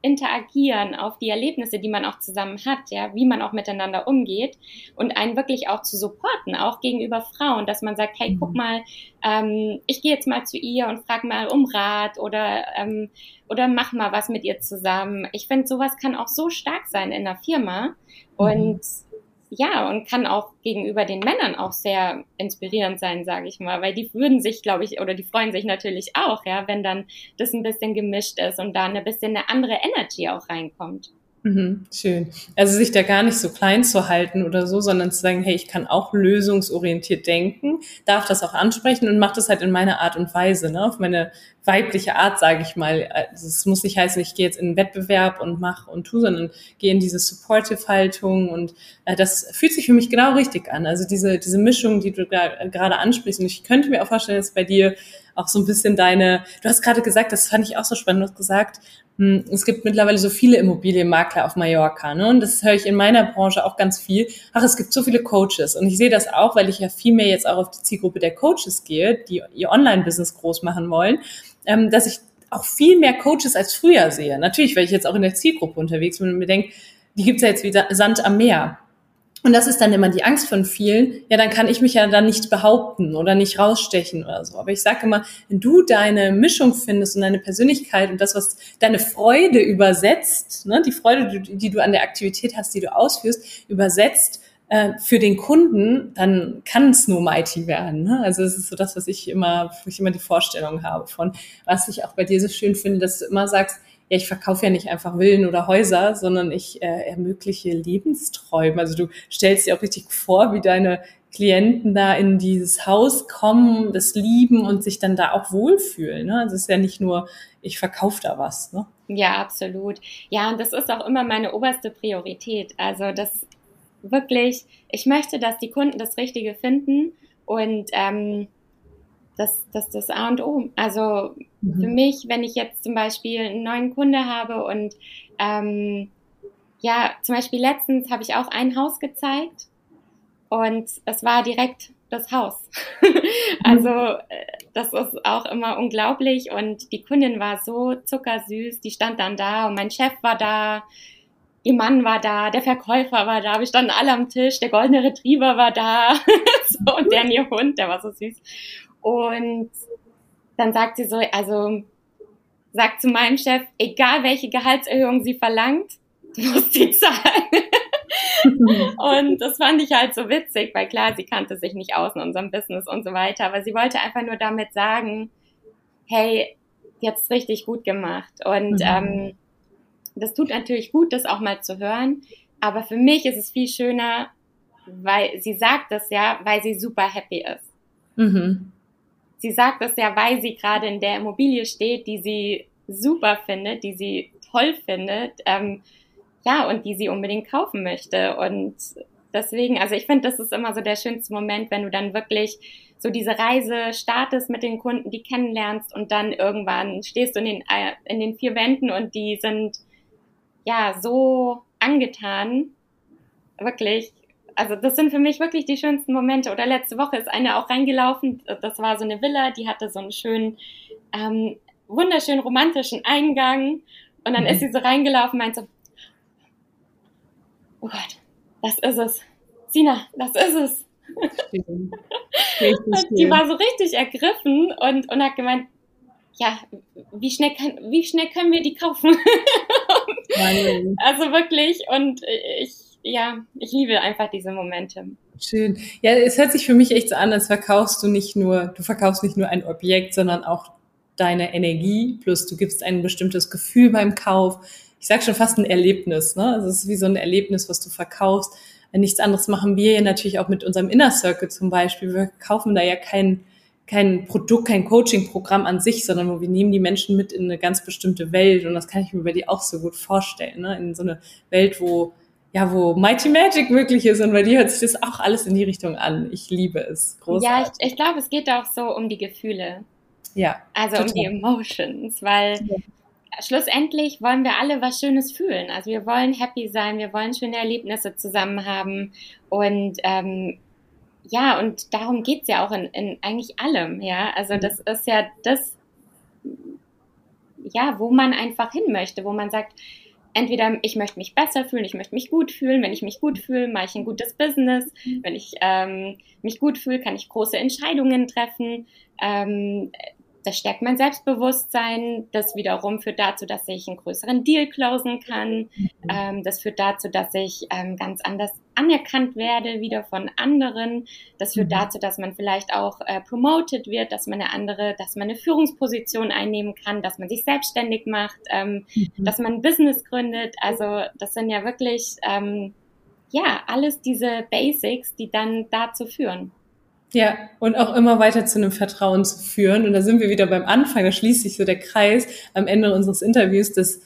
Interagieren, auf die Erlebnisse, die man auch zusammen hat, ja, wie man auch miteinander umgeht und einen wirklich auch zu supporten, auch gegenüber Frauen, dass man sagt, hey, guck mhm. mal, ähm, ich gehe jetzt mal zu ihr und frag mal um Rat oder ähm, oder mach mal was mit ihr zusammen. Ich finde, sowas kann auch so stark sein in der Firma und mhm ja, und kann auch gegenüber den Männern auch sehr inspirierend sein, sage ich mal, weil die würden sich, glaube ich, oder die freuen sich natürlich auch, ja, wenn dann das ein bisschen gemischt ist und da ein bisschen eine andere Energy auch reinkommt. Mhm, schön. Also sich da gar nicht so klein zu halten oder so, sondern zu sagen, hey, ich kann auch lösungsorientiert denken, darf das auch ansprechen und mache das halt in meiner Art und Weise, ne? auf meine weibliche Art, sage ich mal. Also es muss nicht heißen, ich gehe jetzt in einen Wettbewerb und mache und tu, sondern gehe in diese Supportive-Haltung und äh, das fühlt sich für mich genau richtig an. Also diese, diese Mischung, die du gerade ansprichst und ich könnte mir auch vorstellen, dass bei dir auch so ein bisschen deine, du hast gerade gesagt, das fand ich auch so spannend, du hast gesagt, es gibt mittlerweile so viele Immobilienmakler auf Mallorca, ne? Und das höre ich in meiner Branche auch ganz viel. Ach, es gibt so viele Coaches. Und ich sehe das auch, weil ich ja viel mehr jetzt auch auf die Zielgruppe der Coaches gehe, die ihr Online-Business groß machen wollen, ähm, dass ich auch viel mehr Coaches als früher sehe. Natürlich, weil ich jetzt auch in der Zielgruppe unterwegs bin und mir denke, die gibt's ja jetzt wie Sand am Meer. Und das ist dann immer die Angst von vielen. Ja, dann kann ich mich ja dann nicht behaupten oder nicht rausstechen oder so. Aber ich sage immer, wenn du deine Mischung findest und deine Persönlichkeit und das, was deine Freude übersetzt, ne, die Freude, die, die du an der Aktivität hast, die du ausführst, übersetzt äh, für den Kunden, dann kann es nur mighty werden. Ne? Also es ist so das, was ich immer, wo ich immer die Vorstellung habe von, was ich auch bei dir so schön finde, dass du immer sagst, ja, ich verkaufe ja nicht einfach Villen oder Häuser, sondern ich äh, ermögliche Lebensträume. Also du stellst dir auch richtig vor, wie deine Klienten da in dieses Haus kommen, das lieben und sich dann da auch wohlfühlen. Ne? Also es ist ja nicht nur, ich verkaufe da was. Ne? Ja, absolut. Ja, und das ist auch immer meine oberste Priorität. Also das wirklich, ich möchte, dass die Kunden das Richtige finden und ähm, das, das das A und O. Also mhm. für mich, wenn ich jetzt zum Beispiel einen neuen Kunde habe und ähm, ja, zum Beispiel letztens habe ich auch ein Haus gezeigt und es war direkt das Haus. (laughs) also äh, das ist auch immer unglaublich und die Kundin war so zuckersüß, die stand dann da und mein Chef war da, ihr Mann war da, der Verkäufer war da, wir standen alle am Tisch, der goldene Retriever war da (laughs) so, und der ihr Hund, der war so süß. Und dann sagt sie so, also sagt zu meinem Chef, egal welche Gehaltserhöhung sie verlangt, du musst sie zahlen. (laughs) und das fand ich halt so witzig, weil klar, sie kannte sich nicht aus in unserem Business und so weiter, aber sie wollte einfach nur damit sagen, hey, jetzt richtig gut gemacht. Und mhm. ähm, das tut natürlich gut, das auch mal zu hören. Aber für mich ist es viel schöner, weil sie sagt das ja, weil sie super happy ist. Mhm sie sagt das ja, weil sie gerade in der Immobilie steht, die sie super findet, die sie toll findet, ähm, ja, und die sie unbedingt kaufen möchte. Und deswegen, also ich finde, das ist immer so der schönste Moment, wenn du dann wirklich so diese Reise startest mit den Kunden, die kennenlernst und dann irgendwann stehst du in den, äh, in den vier Wänden und die sind ja so angetan, wirklich, also das sind für mich wirklich die schönsten Momente. Oder letzte Woche ist eine auch reingelaufen. Das war so eine Villa, die hatte so einen schönen, ähm, wunderschönen romantischen Eingang. Und dann mhm. ist sie so reingelaufen, meint so, oh Gott, das ist es. Sina, das ist es. Schön. (laughs) die war so richtig ergriffen und, und hat gemeint, ja, wie schnell, kann, wie schnell können wir die kaufen? (laughs) also wirklich, und ich ja, ich liebe einfach diese Momente. Schön. Ja, es hört sich für mich echt so an, als verkaufst du nicht nur, du verkaufst nicht nur ein Objekt, sondern auch deine Energie, plus du gibst ein bestimmtes Gefühl beim Kauf. Ich sag schon fast ein Erlebnis, ne? Also es ist wie so ein Erlebnis, was du verkaufst. Nichts anderes machen wir ja natürlich auch mit unserem Inner Circle zum Beispiel. Wir kaufen da ja kein, kein Produkt, kein Coaching-Programm an sich, sondern wir nehmen die Menschen mit in eine ganz bestimmte Welt. Und das kann ich mir bei dir auch so gut vorstellen, ne? In so eine Welt, wo ja, wo Mighty Magic möglich ist und bei dir hört sich das auch alles in die Richtung an. Ich liebe es. Großartig. Ja, ich, ich glaube, es geht auch so um die Gefühle. Ja. Also total. um die Emotions, weil ja. schlussendlich wollen wir alle was Schönes fühlen. Also wir wollen happy sein, wir wollen schöne Erlebnisse zusammen haben und ähm, ja, und darum geht's ja auch in, in eigentlich allem, ja. Also mhm. das ist ja das, ja, wo man einfach hin möchte, wo man sagt, entweder ich möchte mich besser fühlen, ich möchte mich gut fühlen. Wenn ich mich gut fühle, mache ich ein gutes Business. Mhm. Wenn ich ähm, mich gut fühle, kann ich große Entscheidungen treffen. Ähm, das stärkt mein Selbstbewusstsein. Das wiederum führt dazu, dass ich einen größeren Deal closen kann. Mhm. Ähm, das führt dazu, dass ich ähm, ganz anders anerkannt werde, wieder von anderen. Das führt mhm. dazu, dass man vielleicht auch äh, promoted wird, dass man eine andere, dass man eine Führungsposition einnehmen kann, dass man sich selbstständig macht, ähm, mhm. dass man ein Business gründet. Also das sind ja wirklich, ähm, ja, alles diese Basics, die dann dazu führen. Ja, und auch immer weiter zu einem Vertrauen zu führen. Und da sind wir wieder beim Anfang, da schließt sich so der Kreis am Ende unseres Interviews, dass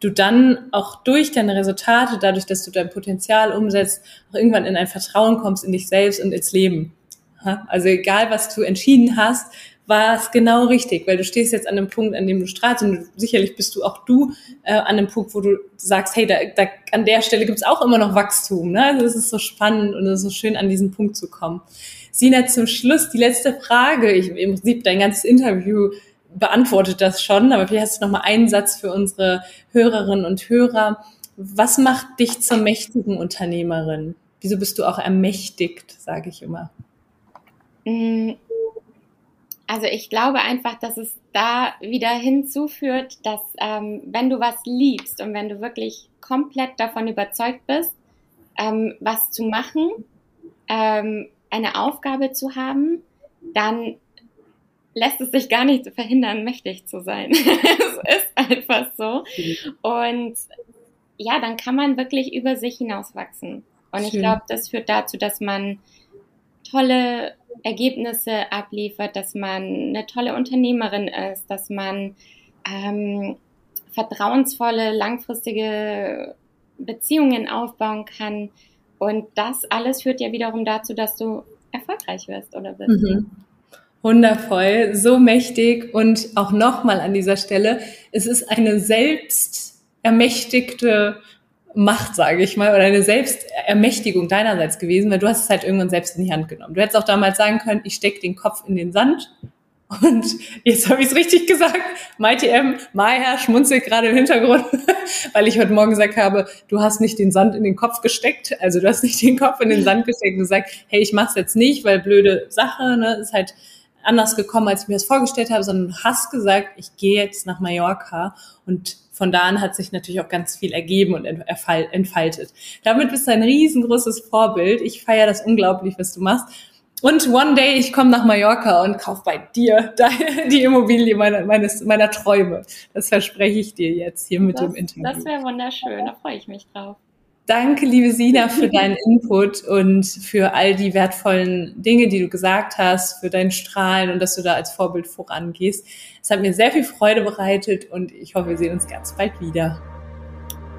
du dann auch durch deine Resultate, dadurch, dass du dein Potenzial umsetzt, auch irgendwann in ein Vertrauen kommst in dich selbst und ins Leben. Also egal, was du entschieden hast, war es genau richtig, weil du stehst jetzt an einem Punkt, an dem du strahlst und sicherlich bist du auch du äh, an einem Punkt, wo du sagst, hey, da, da an der Stelle gibt's auch immer noch Wachstum. Ne? Also es ist so spannend und es ist so schön, an diesen Punkt zu kommen. Sina, zum Schluss die letzte Frage. Ich, Im Prinzip dein ganzes Interview beantwortet das schon, aber vielleicht hast du noch mal einen Satz für unsere Hörerinnen und Hörer. Was macht dich zur mächtigen Unternehmerin? Wieso bist du auch ermächtigt, sage ich immer? Also ich glaube einfach, dass es da wieder hinzuführt, dass ähm, wenn du was liebst und wenn du wirklich komplett davon überzeugt bist, ähm, was zu machen, ähm, eine Aufgabe zu haben, dann lässt es sich gar nicht verhindern, mächtig zu sein. (laughs) es ist einfach so. Und ja, dann kann man wirklich über sich hinauswachsen. Und Schön. ich glaube, das führt dazu, dass man tolle Ergebnisse abliefert, dass man eine tolle Unternehmerin ist, dass man ähm, vertrauensvolle, langfristige Beziehungen aufbauen kann. Und das alles führt ja wiederum dazu, dass du erfolgreich wirst oder bist. Mhm. Wundervoll, so mächtig und auch nochmal an dieser Stelle, es ist eine selbst ermächtigte Macht, sage ich mal, oder eine Selbstermächtigung deinerseits gewesen, weil du hast es halt irgendwann selbst in die Hand genommen. Du hättest auch damals sagen können, ich stecke den Kopf in den Sand und jetzt habe ich es richtig gesagt. Mighty M, Maya schmunzelt gerade im Hintergrund, (laughs) weil ich heute Morgen gesagt habe, du hast nicht den Sand in den Kopf gesteckt, also du hast nicht den Kopf in den Sand gesteckt und gesagt, hey, ich mach's jetzt nicht, weil blöde Sache, ne, ist halt anders gekommen, als ich mir das vorgestellt habe, sondern hast gesagt, ich gehe jetzt nach Mallorca und von da an hat sich natürlich auch ganz viel ergeben und entfaltet. Damit bist du ein riesengroßes Vorbild. Ich feiere das unglaublich, was du machst. Und one day, ich komme nach Mallorca und kauf bei dir (laughs) die Immobilie meiner, meines, meiner Träume. Das verspreche ich dir jetzt hier mit das, dem Interview. Das wäre wunderschön, da freue ich mich drauf. Danke, liebe Sina, für (laughs) deinen Input und für all die wertvollen Dinge, die du gesagt hast, für dein Strahlen und dass du da als Vorbild vorangehst. Es hat mir sehr viel Freude bereitet und ich hoffe, wir sehen uns ganz bald wieder.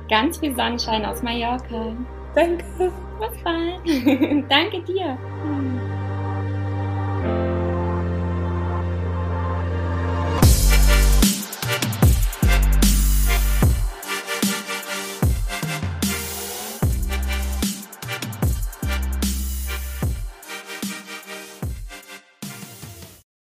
Ganz viel Sonnenschein aus Mallorca. Danke. Bis bald. (laughs) Danke dir.